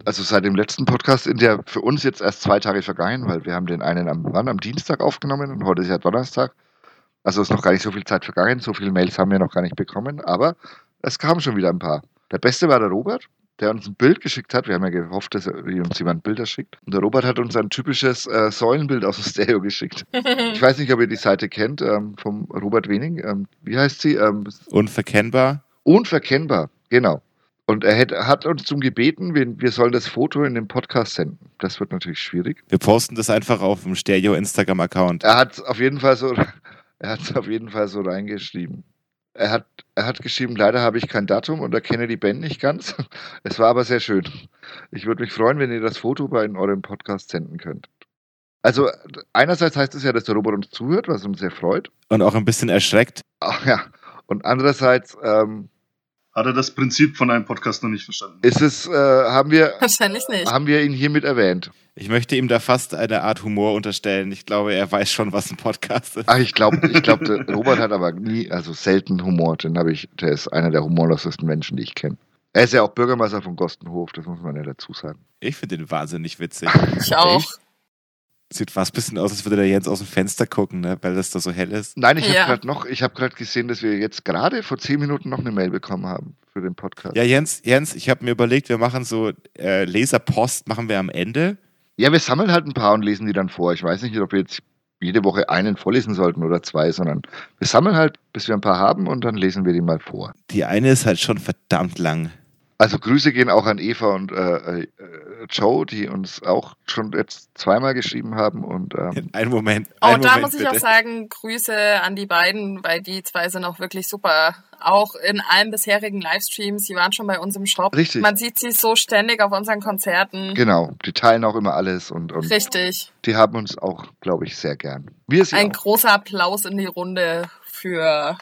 Also seit dem letzten Podcast sind ja für uns jetzt erst zwei Tage vergangen, weil wir haben den einen am, wann, am Dienstag aufgenommen und heute ist ja Donnerstag. Also ist noch gar nicht so viel Zeit vergangen, so viele Mails haben wir noch gar nicht bekommen, aber es kamen schon wieder ein paar. Der beste war der Robert, der uns ein Bild geschickt hat. Wir haben ja gehofft, dass uns jemand Bilder schickt. Und der Robert hat uns ein typisches äh, Säulenbild aus dem Stereo geschickt. Ich weiß nicht, ob ihr die Seite kennt, ähm, vom Robert Wening. Ähm, wie heißt sie? Ähm, Unverkennbar. Unverkennbar, genau. Und er hätte, hat uns zum gebeten, wir, wir sollen das Foto in den Podcast senden. Das wird natürlich schwierig. Wir posten das einfach auf dem Stereo Instagram-Account. Er hat auf jeden Fall so, er hat es auf jeden Fall so reingeschrieben. Er hat, er hat geschrieben, leider habe ich kein Datum und erkenne die Band nicht ganz. Es war aber sehr schön. Ich würde mich freuen, wenn ihr das Foto bei in eurem Podcast senden könnt. Also einerseits heißt es ja, dass der Robot uns zuhört, was uns sehr freut. Und auch ein bisschen erschreckt. Ach, ja. Und andererseits ähm, Hat er das Prinzip von einem Podcast noch nicht verstanden? ist es, äh, haben wir, Wahrscheinlich nicht. haben wir ihn hiermit erwähnt. Ich möchte ihm da fast eine Art Humor unterstellen. Ich glaube, er weiß schon, was ein Podcast ist. Ach, ich glaube, ich glaub, Robert hat aber nie, also selten Humor. Den habe ich, der ist einer der humorlosesten Menschen, die ich kenne. Er ist ja auch Bürgermeister von Gostenhof, das muss man ja dazu sagen. Ich finde ihn wahnsinnig witzig. Ich auch. Sieht fast ein bisschen aus, als würde der Jens aus dem Fenster gucken, ne? weil das da so hell ist. Nein, ich Ja. habe gerade noch, ich habe gerade gesehen, dass wir jetzt gerade vor zehn Minuten noch eine Mail bekommen haben für den Podcast. Ja, Jens, Jens, ich habe mir überlegt, wir machen so äh, Leserpost, machen wir am Ende. Ja, wir sammeln halt ein paar und lesen die dann vor. Ich weiß nicht, ob wir jetzt jede Woche einen vorlesen sollten oder zwei, sondern wir sammeln halt, bis wir ein paar haben und dann lesen wir die mal vor. Die eine ist halt schon verdammt lang. Also Grüße gehen auch an Eva und äh, äh, Joe, die uns auch schon jetzt zweimal geschrieben haben und ähm, Einen Moment. Oh, einen da Moment, muss ich bitte. auch sagen, Grüße an die beiden, weil die zwei sind auch wirklich super. Auch in allen bisherigen Livestreams, die waren schon bei uns im Shop. Richtig. Man sieht sie so ständig auf unseren Konzerten. genau, die teilen auch immer alles und, und Richtig. die haben uns auch, glaube ich, sehr gern. Wir sie Ein auch. großer Applaus in die Runde für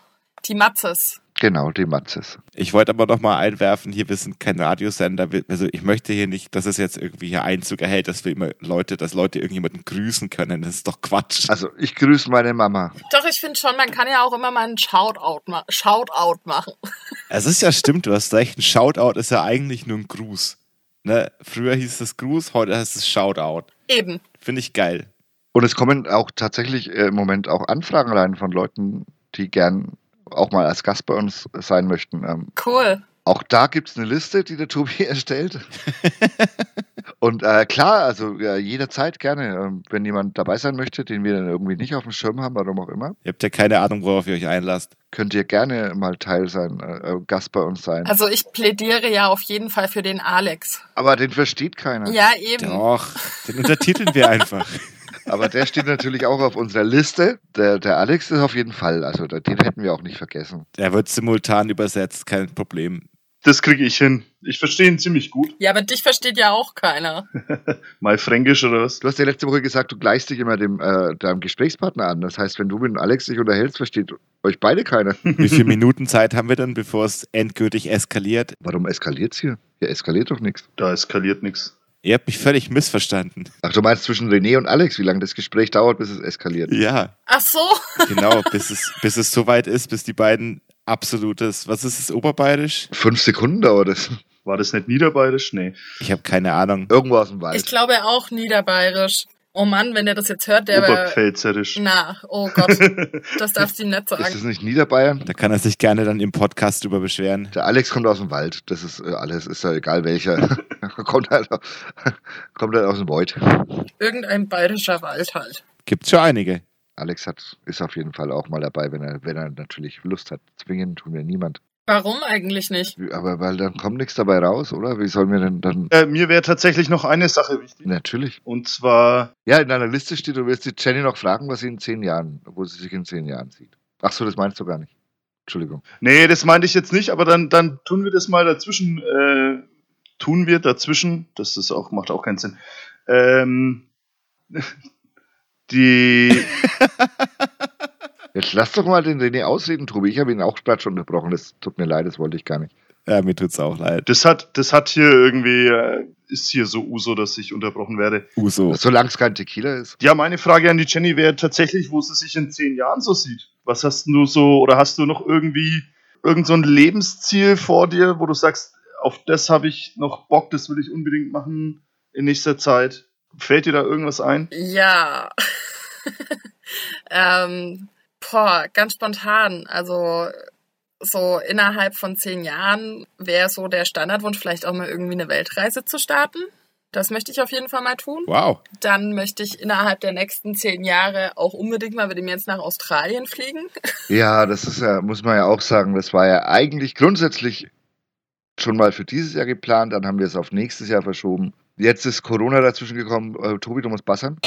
die Matzes. Genau, die Matzes. Ich wollte aber noch mal einwerfen, hier, wir sind kein Radiosender. Also ich möchte hier nicht, dass es jetzt irgendwie hier Einzug erhält, dass wir immer Leute, dass Leute irgendjemanden grüßen können. Das ist doch Quatsch. Also ich grüße meine Mama. Doch, ich finde schon, man kann ja auch immer mal einen Shoutout, ma Shoutout machen. Es ist ja stimmt, du hast recht. Ein Shoutout ist ja eigentlich nur ein Gruß. Ne? Früher hieß es Gruß, heute heißt es Shoutout. Eben. Finde ich geil. Und es kommen auch tatsächlich äh, im Moment auch Anfragen rein von Leuten, die gern auch mal als Gast bei uns sein möchten. Ähm, Cool. auch da gibt es eine Liste, die der Tobi erstellt. Und äh, klar, also ja, jederzeit gerne, ähm, wenn jemand dabei sein möchte, den wir dann irgendwie nicht auf dem Schirm haben, warum auch immer, Ihr habt ja keine Ahnung, worauf ihr euch einlasst. könnt ihr gerne mal Teil sein, äh, äh, Gast bei uns sein. Also ich plädiere ja auf jeden Fall für den Alex. Aber den versteht keiner. Ja, eben. Doch, den untertiteln wir einfach. Aber der steht natürlich auch auf unserer Liste. Der, der Alex ist auf jeden Fall, also den hätten wir auch nicht vergessen. Der wird simultan übersetzt, kein Problem. Das kriege ich hin. Ich verstehe ihn ziemlich gut. Ja, aber dich versteht ja auch keiner. Mal Fränkisch oder was? Du hast ja letzte Woche gesagt, du gleichst dich immer dem, äh, deinem Gesprächspartner an. Das heißt, wenn du mit dem Alex dich unterhältst, versteht euch beide keiner. Wie viele Minuten Zeit haben wir dann, bevor es endgültig eskaliert? Warum eskaliert's hier? Hier eskaliert doch nichts. Da eskaliert nichts. Ihr habt mich völlig missverstanden. Ach, du meinst zwischen René und Alex, wie lange das Gespräch dauert, bis es eskaliert? Ja, Ach so. genau, bis es, bis es soweit ist, bis die beiden absolutes, was ist es, Oberbayerisch? Fünf Sekunden dauert es. War das nicht niederbayerisch? Nee. Ich habe keine Ahnung. Irgendwo aus dem Wald. Ich glaube auch niederbayerisch. Oh Mann, wenn der das jetzt hört, der wäre... Oberpfälzerisch. Na, oh Gott, das darfst du ihm nicht ist das sagen. nicht Niederbayern? Da kann er sich gerne dann im Podcast drüber beschweren. Der Alex kommt aus dem Wald. Das ist äh, alles, ist ja egal welcher. kommt, halt, kommt halt aus dem Wald. Irgendein bayerischer Wald halt. Gibt's schon einige. Alex hat, ist auf jeden Fall auch mal dabei, wenn er, wenn er natürlich Lust hat. Zwingen tun wir niemand. Warum eigentlich nicht? Aber weil dann kommt nichts dabei raus, oder? Wie sollen wir denn dann. Äh, mir wäre tatsächlich noch eine Sache wichtig. Natürlich. Und zwar, Ja, in deiner Liste steht, du wirst die Jenny noch fragen, was sie in zehn Jahren, wo sie sich in zehn Jahren sieht. Ach so, das meinst du gar nicht. Entschuldigung. nee, das meinte ich jetzt nicht, aber dann, dann tun wir das mal dazwischen, äh, tun wir dazwischen, das ist auch, macht auch keinen Sinn. Ähm, die, Jetzt lass doch mal den René ausreden, Tobi. Ich habe ihn auch gerade schon unterbrochen. Das tut mir leid, das wollte ich gar nicht. Ja, mir tut's auch leid. das hat, das hat hier irgendwie, äh, ist hier so Uso, dass ich unterbrochen werde. Uso. Solange es kein Tequila ist. Ja, meine Frage an die Jenny wäre tatsächlich, wo sie sich in zehn Jahren so sieht. Was hast du so, oder hast du noch irgendwie irgend so ein Lebensziel vor dir, wo du sagst, auf das habe ich noch Bock, das will ich unbedingt machen in nächster Zeit? Fällt dir da irgendwas ein? Ja. ähm, boah, ganz spontan. Also so innerhalb von zehn Jahren wäre so der Standardwunsch, vielleicht auch mal irgendwie eine Weltreise zu starten. Das möchte ich auf jeden Fall mal tun. Wow. Dann möchte ich innerhalb der nächsten zehn Jahre auch unbedingt mal mit dem jetzt nach Australien fliegen. Ja, das ist ja, muss man ja auch sagen, das war ja eigentlich grundsätzlich schon mal für dieses Jahr geplant, dann haben wir es auf nächstes Jahr verschoben. Jetzt ist Corona dazwischen gekommen, äh, Tobi, du musst bassern.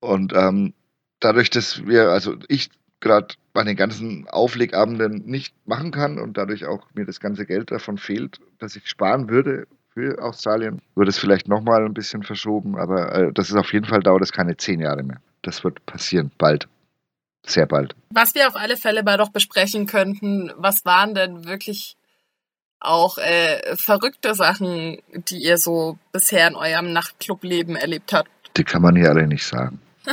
Und ähm, dadurch, dass wir, also ich gerade an den ganzen Auflegabenden nicht machen kann und dadurch auch mir das ganze Geld davon fehlt, dass ich sparen würde für Australien, wird es vielleicht nochmal ein bisschen verschoben, aber äh, das ist auf jeden Fall dauert es keine zehn Jahre mehr. Das wird passieren, bald. Sehr bald. Was wir auf alle Fälle mal doch besprechen könnten, was waren denn wirklich auch äh, verrückte Sachen, die ihr so bisher in eurem Nachtclubleben erlebt habt? Die kann man hier alle nicht sagen.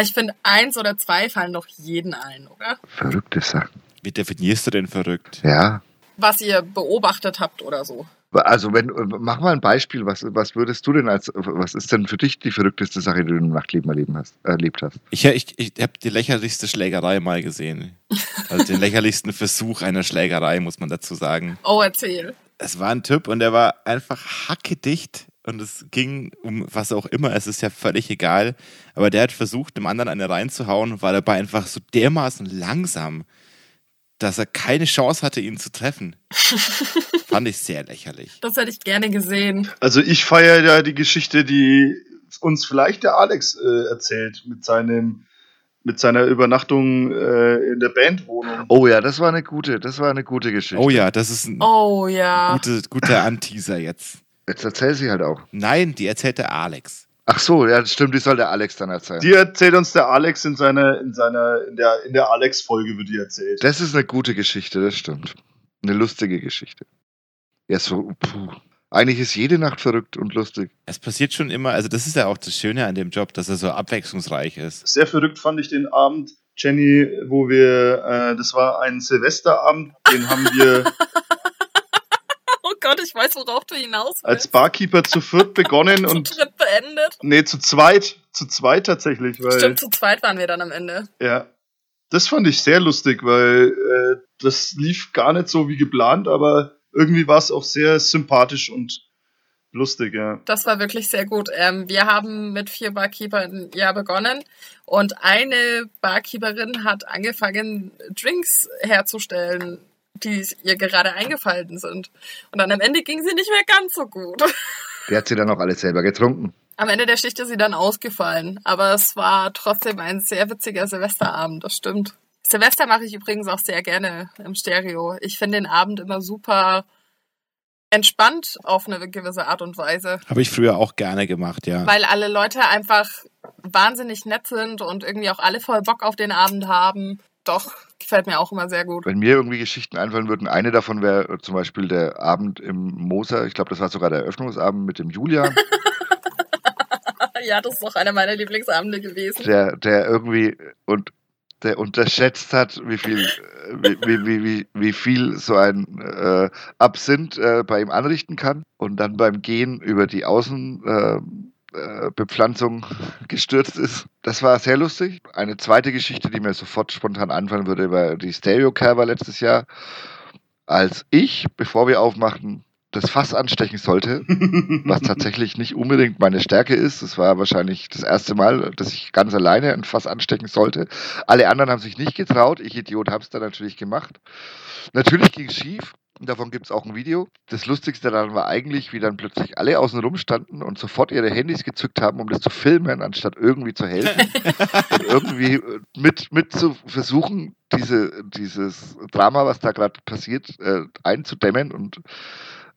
ich finde, eins oder zwei fallen doch jeden ein, oder? Verrückte Sachen. Wie definierst du denn verrückt? Ja. Was ihr beobachtet habt oder so. Also wenn, mach mal ein Beispiel, was, was würdest du denn als, was ist denn für dich die verrückteste Sache, die du im Nachtleben erleben hast, erlebt hast? Ich, ich, ich habe die lächerlichste Schlägerei mal gesehen. Also den lächerlichsten Versuch einer Schlägerei, muss man dazu sagen. Oh, erzähl. Es war ein Typ und der war einfach hackedicht und es ging um was auch immer, es ist ja völlig egal. Aber der hat versucht, dem anderen eine reinzuhauen und war dabei einfach so dermaßen langsam, dass er keine Chance hatte, ihn zu treffen. Fand ich sehr lächerlich. Das hätte ich gerne gesehen. Also ich feiere ja die Geschichte, die uns vielleicht der Alex äh, erzählt mit seinem mit seiner Übernachtung äh, in der Bandwohnung. Oh ja, das war eine gute, das war eine gute Geschichte. Oh ja, das ist ein oh, ja. gute, guter Anteaser jetzt. Jetzt erzähl sie halt auch. Nein, die erzählt der Alex. Ach so, ja, stimmt, die soll der Alex dann erzählen. Die erzählt uns der Alex in seiner, in seiner, in der, in der Alex-Folge wird die erzählt. Das ist eine gute Geschichte, das stimmt. Eine lustige Geschichte. Ja, so, puh. Eigentlich ist jede Nacht verrückt und lustig. Es passiert schon immer, also das ist ja auch das Schöne an dem Job, dass er so abwechslungsreich ist. Sehr verrückt fand ich den Abend, Jenny, wo wir, äh, das war ein Silvesterabend, den haben wir Gott, ich weiß, worauf du hinaus willst. als Barkeeper zu viert begonnen zu und dritt beendet. nee, zu zweit, zu zweit tatsächlich, weil Stimmt, zu zweit waren wir dann am Ende. ja, das fand ich sehr lustig, weil äh, das lief gar nicht so wie geplant, aber irgendwie war es auch sehr sympathisch und lustig, ja. Das war wirklich sehr gut. Ähm, wir haben mit vier Barkeepern ja begonnen und eine Barkeeperin hat angefangen, Drinks herzustellen, die ihr gerade eingefallen sind. Und dann am Ende ging sie nicht mehr ganz so gut. Der hat sie dann auch alles selber getrunken. Am Ende der Schicht ist sie dann ausgefallen. Aber es war trotzdem ein sehr witziger Silvesterabend, das stimmt. Silvester mache ich übrigens auch sehr gerne im Stereo. Ich finde den Abend immer super entspannt auf eine gewisse Art und Weise. Habe ich früher auch gerne gemacht, ja. Weil alle Leute einfach wahnsinnig nett sind und irgendwie auch alle voll Bock auf den Abend haben. Doch, gefällt mir auch immer sehr gut. Wenn mir irgendwie Geschichten einfallen würden, eine davon wäre zum Beispiel der Abend im Moser. Ich glaube, das war sogar der Eröffnungsabend mit dem Julian, Ja, das ist auch einer meiner Lieblingsabende gewesen. der, der irgendwie und der unterschätzt hat, wie viel, äh, wie, wie, wie, wie, viel so ein äh, Absinth äh, bei ihm anrichten kann und dann beim Gehen über die Außenbepflanzung äh, Bepflanzung gestürzt ist. Das war sehr lustig. Eine zweite Geschichte, die mir sofort spontan einfallen würde, war die Stereo Cover letztes Jahr, als ich, bevor wir aufmachten, das Fass anstechen sollte, was tatsächlich nicht unbedingt meine Stärke ist. Es war wahrscheinlich das erste Mal, dass ich ganz alleine ein Fass anstechen sollte. Alle anderen haben sich nicht getraut. Ich Idiot habe es dann natürlich gemacht. Natürlich ging es schief. Davon gibt es auch ein Video. Das Lustigste daran war eigentlich, wie dann plötzlich alle außen rum standen und sofort ihre Handys gezückt haben, um das zu filmen, anstatt irgendwie zu helfen. und irgendwie äh, mit, mit zu versuchen, diese, dieses Drama, was da gerade passiert, äh, einzudämmen und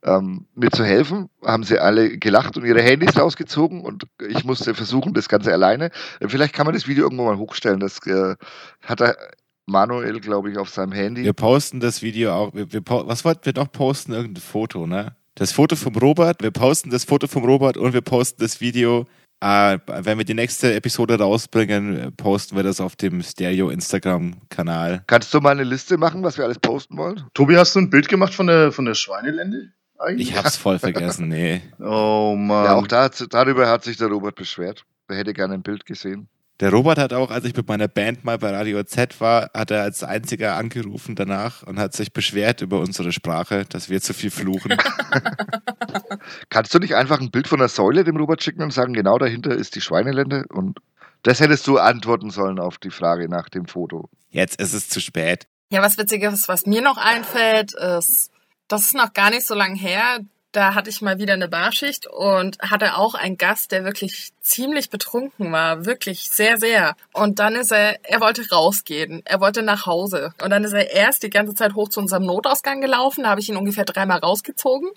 ähm, mir zu helfen, haben sie alle gelacht und ihre Handys rausgezogen und ich musste versuchen, das Ganze alleine. Äh, Vielleicht kann man das Video irgendwo mal hochstellen. Das äh, hat er Manuel, glaube ich, auf seinem Handy. Wir posten das Video auch. Wir, wir, was wollten wir noch posten? Irgendein Foto, ne? Das Foto vom Robert. Wir posten das Foto vom Robert und wir posten das Video. Äh, wenn wir die nächste Episode rausbringen, posten wir das auf dem Stereo Instagram-Kanal. Kannst du mal eine Liste machen, was wir alles posten wollen? Tobi, hast du ein Bild gemacht von der, von der Schweinelende? Eigentlich? Ich hab's voll vergessen, nee. Oh Mann. Ja, auch da, darüber hat sich der Robert beschwert. Er hätte gerne ein Bild gesehen. Der Robert hat auch, als ich mit meiner Band mal bei Radio Z war, hat er als einziger angerufen danach und hat sich beschwert über unsere Sprache, dass wir zu viel fluchen. Kannst du nicht einfach ein Bild von der Säule dem Robert schicken und sagen, genau dahinter ist die Schweinelände? Und das hättest du antworten sollen auf die Frage nach dem Foto. Jetzt ist es zu spät. Ja, was Witziges, was mir noch einfällt, ist, das ist noch gar nicht so lang her. Da hatte ich mal wieder eine Barschicht und hatte auch einen Gast, der wirklich ziemlich betrunken war, wirklich sehr, sehr. Und dann ist er, er wollte rausgehen, er wollte nach Hause. Und dann ist er erst die ganze Zeit hoch zu unserem Notausgang gelaufen, da habe ich ihn ungefähr dreimal rausgezogen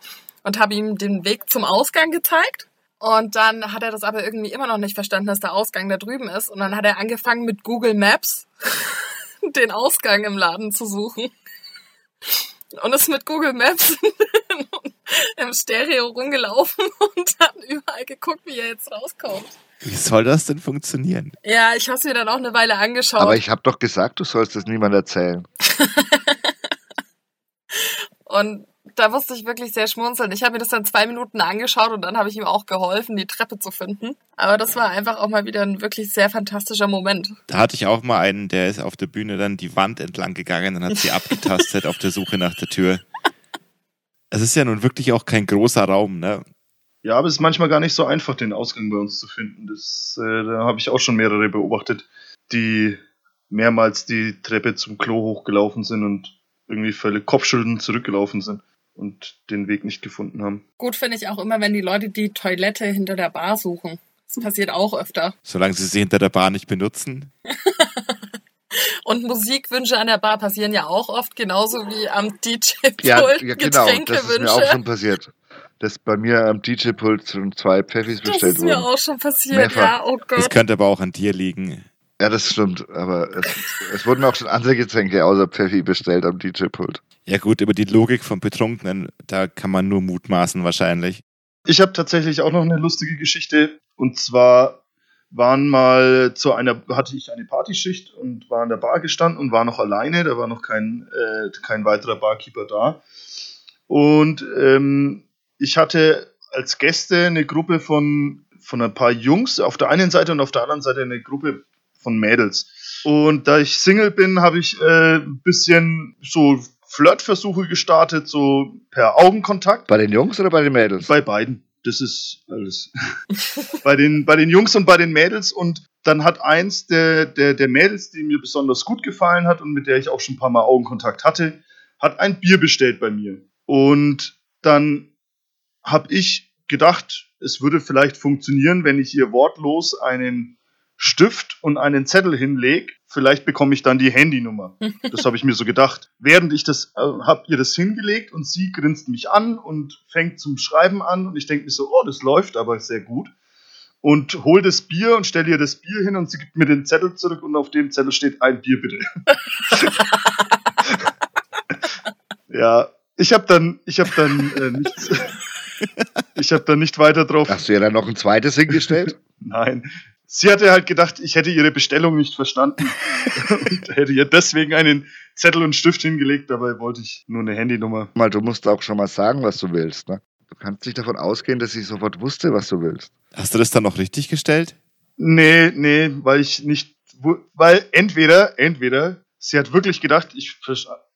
und habe ihm den Weg zum Ausgang gezeigt. Und dann hat er das aber irgendwie immer noch nicht verstanden, dass der Ausgang da drüben ist. Und dann hat er angefangen mit Google Maps den Ausgang im Laden zu suchen. Und ist mit Google Maps im Stereo rumgelaufen und hat überall geguckt, wie er jetzt rauskommt. Wie soll das denn funktionieren? Ja, ich habe es mir dann auch eine Weile angeschaut. Aber ich habe doch gesagt, du sollst das niemand erzählen. und da musste ich wirklich sehr schmunzeln. Ich habe mir das dann zwei Minuten angeschaut und dann habe ich ihm auch geholfen, die Treppe zu finden. Aber das war einfach auch mal wieder ein wirklich sehr fantastischer Moment. Da hatte ich auch mal einen, der ist auf der Bühne dann die Wand entlang gegangen und hat sie abgetastet auf der Suche nach der Tür. Es ist ja nun wirklich auch kein großer Raum, ne? Ja, aber es ist manchmal gar nicht so einfach, den Ausgang bei uns zu finden. Das, äh, da habe ich auch schon mehrere beobachtet, die mehrmals die Treppe zum Klo hochgelaufen sind und irgendwie völlig kopfschüttelnd zurückgelaufen sind und den Weg nicht gefunden haben. Gut finde ich auch immer, wenn die Leute die Toilette hinter der Bar suchen. Das passiert auch öfter. Solange sie sie hinter der Bar nicht benutzen. Und Musikwünsche an der Bar passieren ja auch oft, genauso wie am DJ-Pult Ja, ja genau, das ist mir auch schon passiert. Dass bei mir am DJ-Pult schon zwei Pfeffis Das bestellt ist mir wurden. auch schon passiert, Mehrfach. ja, oh Das Gott. könnte aber auch an dir liegen. Ja, das stimmt. Aber es, es wurden auch schon andere Getränke außer Pfeffi bestellt am DJ-Pult. Ja gut, über die Logik von Betrunkenen, da kann man nur mutmaßen wahrscheinlich. Ich habe tatsächlich auch noch eine lustige Geschichte. Und zwar waren mal zu einer, hatte ich eine Partyschicht und war an der Bar gestanden und war noch alleine. Da war noch kein, äh, kein weiterer Barkeeper da. Und ähm, ich hatte als Gäste eine Gruppe von, von ein paar Jungs auf der einen Seite und auf der anderen Seite eine Gruppe von Mädels. Und da ich Single bin, habe ich äh, ein bisschen so Flirtversuche gestartet, so per Augenkontakt. Bei den Jungs oder bei den Mädels? Bei beiden. Das ist alles. bei, den, bei den Jungs und bei den Mädels. Und dann hat eins der, der, der Mädels, die mir besonders gut gefallen hat und mit der ich auch schon ein paar Mal Augenkontakt hatte, hat ein Bier bestellt bei mir. Und dann habe ich gedacht, es würde vielleicht funktionieren, wenn ich ihr wortlos einen Stift und einen Zettel hinlege. Vielleicht bekomme ich dann die Handynummer. Das habe ich mir so gedacht. Während ich das, äh, habe ihr das hingelegt und sie grinst mich an und fängt zum Schreiben an und ich denke mir so, oh, das läuft aber sehr gut. Und hol das Bier und stelle ihr das Bier hin und sie gibt mir den Zettel zurück und auf dem Zettel steht ein Bier bitte. ja, ich habe dann, ich habe dann äh, nichts, ich habe dann nicht weiter drauf Hast du ja dann noch ein zweites hingestellt? Nein. Sie hatte halt gedacht, ich hätte ihre Bestellung nicht verstanden und hätte ihr deswegen einen Zettel und Stift hingelegt. Dabei wollte ich nur eine Handynummer. mal, du musst auch schon mal sagen, was du willst. Ne? Du kannst nicht davon ausgehen, dass ich sofort wusste, was du willst. Hast du das dann noch richtig gestellt? Nee, nee, weil ich nicht, weil entweder, entweder sie hat wirklich gedacht, ich,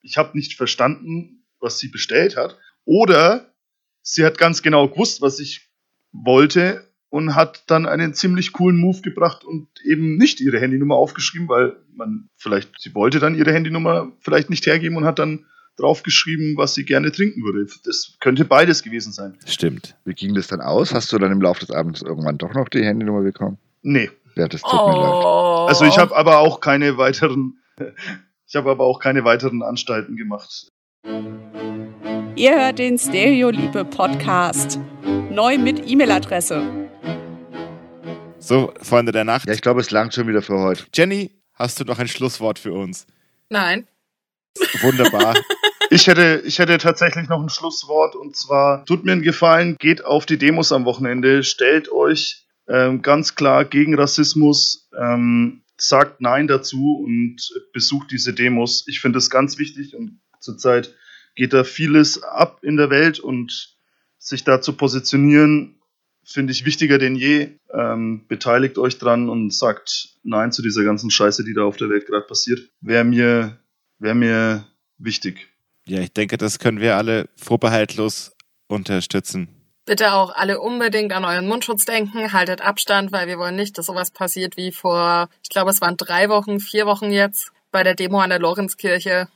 ich habe nicht verstanden, was sie bestellt hat, oder sie hat ganz genau gewusst, was ich wollte und hat dann einen ziemlich coolen Move gebracht und eben nicht ihre Handynummer aufgeschrieben, weil man vielleicht, sie wollte dann ihre Handynummer vielleicht nicht hergeben und hat dann draufgeschrieben, was sie gerne trinken würde. Das könnte beides gewesen sein. Stimmt. Wie ging das dann aus? Hast du dann im Laufe des Abends irgendwann doch noch die Handynummer bekommen? Nee. Ja, das tut mir leid. Oh. Also ich habe aber auch keine weiteren, ich habe aber auch keine weiteren Anstalten gemacht. Ihr hört den Stereoliebe Podcast. Neu mit E-Mail-Adresse. So, Freunde der Nacht. Ja, ich glaube, es langt schon wieder für heute. Jenny, hast du noch ein Schlusswort für uns? Nein. Wunderbar. Ich hätte, ich hätte tatsächlich noch ein Schlusswort und zwar tut mir einen Gefallen, geht auf die Demos am Wochenende, stellt euch ähm, ganz klar gegen Rassismus, ähm, sagt Nein dazu und besucht diese Demos. Ich finde es ganz wichtig und zurzeit geht da vieles ab in der Welt und sich da zu positionieren, finde ich wichtiger denn je. Ähm, beteiligt euch dran und sagt Nein zu dieser ganzen Scheiße, die da auf der Welt gerade passiert. Wäre mir, wäre mir wichtig. Ja, ich denke, das können wir alle vorbehaltlos unterstützen. Bitte auch alle unbedingt an euren Mundschutz denken, haltet Abstand, weil wir wollen nicht, dass sowas passiert wie vor, ich glaube, es waren drei Wochen, vier Wochen jetzt bei der Demo an der Lorenzkirche.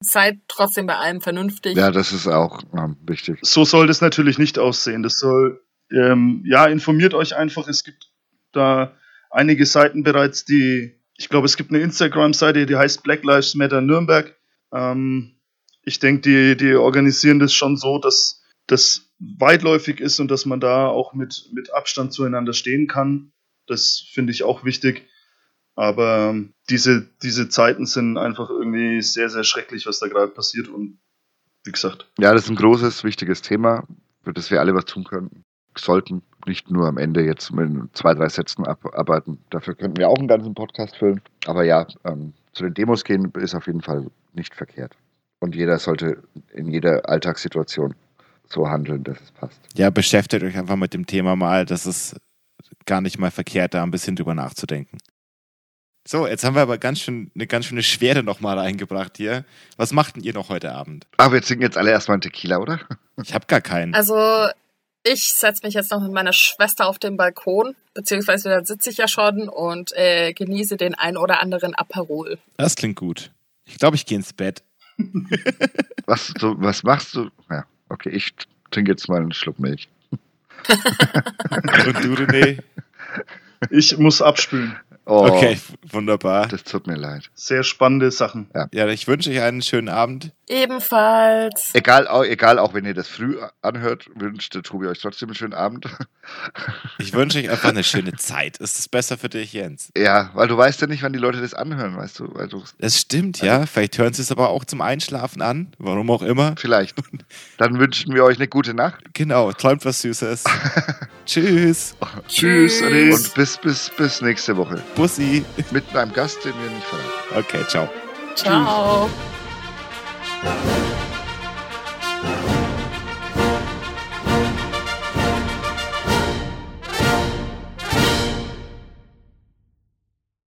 seid trotzdem bei allem vernünftig. Ja, das ist auch ähm, wichtig. So soll das natürlich nicht aussehen. Das soll, ähm, ja, informiert euch einfach. Es gibt da einige Seiten bereits, die, ich glaube, es gibt eine Instagram-Seite, die heißt Black Lives Matter Nürnberg. Ähm, ich denke, die, die organisieren das schon so, dass das weitläufig ist und dass man da auch mit, mit Abstand zueinander stehen kann. Das finde ich auch wichtig. Aber diese, diese Zeiten sind einfach irgendwie sehr, sehr schrecklich, was da gerade passiert. Und wie gesagt. Ja, das ist ein großes, wichtiges Thema, für das wir alle was tun können. Sollten nicht nur am Ende jetzt mit zwei, drei Sätzen abarbeiten. Dafür könnten wir auch einen ganzen Podcast füllen. Aber ja, ähm, zu den Demos gehen ist auf jeden Fall nicht verkehrt. Und jeder sollte in jeder Alltagssituation so handeln, dass es passt. Ja, beschäftigt euch einfach mit dem Thema mal. Das ist gar nicht mal verkehrt, da ein bisschen drüber nachzudenken. So, jetzt haben wir aber ganz schön, eine ganz schöne Schwere nochmal reingebracht hier. Was macht denn ihr noch heute Abend? Ach, wir trinken jetzt alle erstmal einen Tequila, oder? Ich habe gar keinen. Also, ich setze mich jetzt noch mit meiner Schwester auf den Balkon, beziehungsweise da sitze ich ja schon und äh, genieße den ein oder anderen Aperol. Das klingt gut. Ich glaube, ich gehe ins Bett. was, du, was machst du? Ja, okay, ich trinke jetzt mal einen Schluck Milch. und du, René? Ich muss abspülen. Oh, okay, wunderbar. Das tut mir leid. Sehr spannende Sachen. Ja, ja ich wünsche euch einen schönen Abend. Ebenfalls. Egal, auch, egal, auch wenn ihr das früh anhört, wünscht der Tobi euch trotzdem einen schönen Abend. Ich wünsche euch einfach eine schöne Zeit. Ist es besser für dich, Jens? Ja, weil du weißt ja nicht, wann die Leute das anhören, weißt du. Weil du das stimmt, ja. Vielleicht hören sie es aber auch zum Einschlafen an. Warum auch immer. Vielleicht. Dann wünschen wir euch eine gute Nacht. Genau, träumt was Süßes. Tschüss. Tschüss. Und bis, bis, bis nächste Woche. Bussi. Mit meinem Gast, den wir nicht verraten. Okay, ciao. Ciao. Tschüss.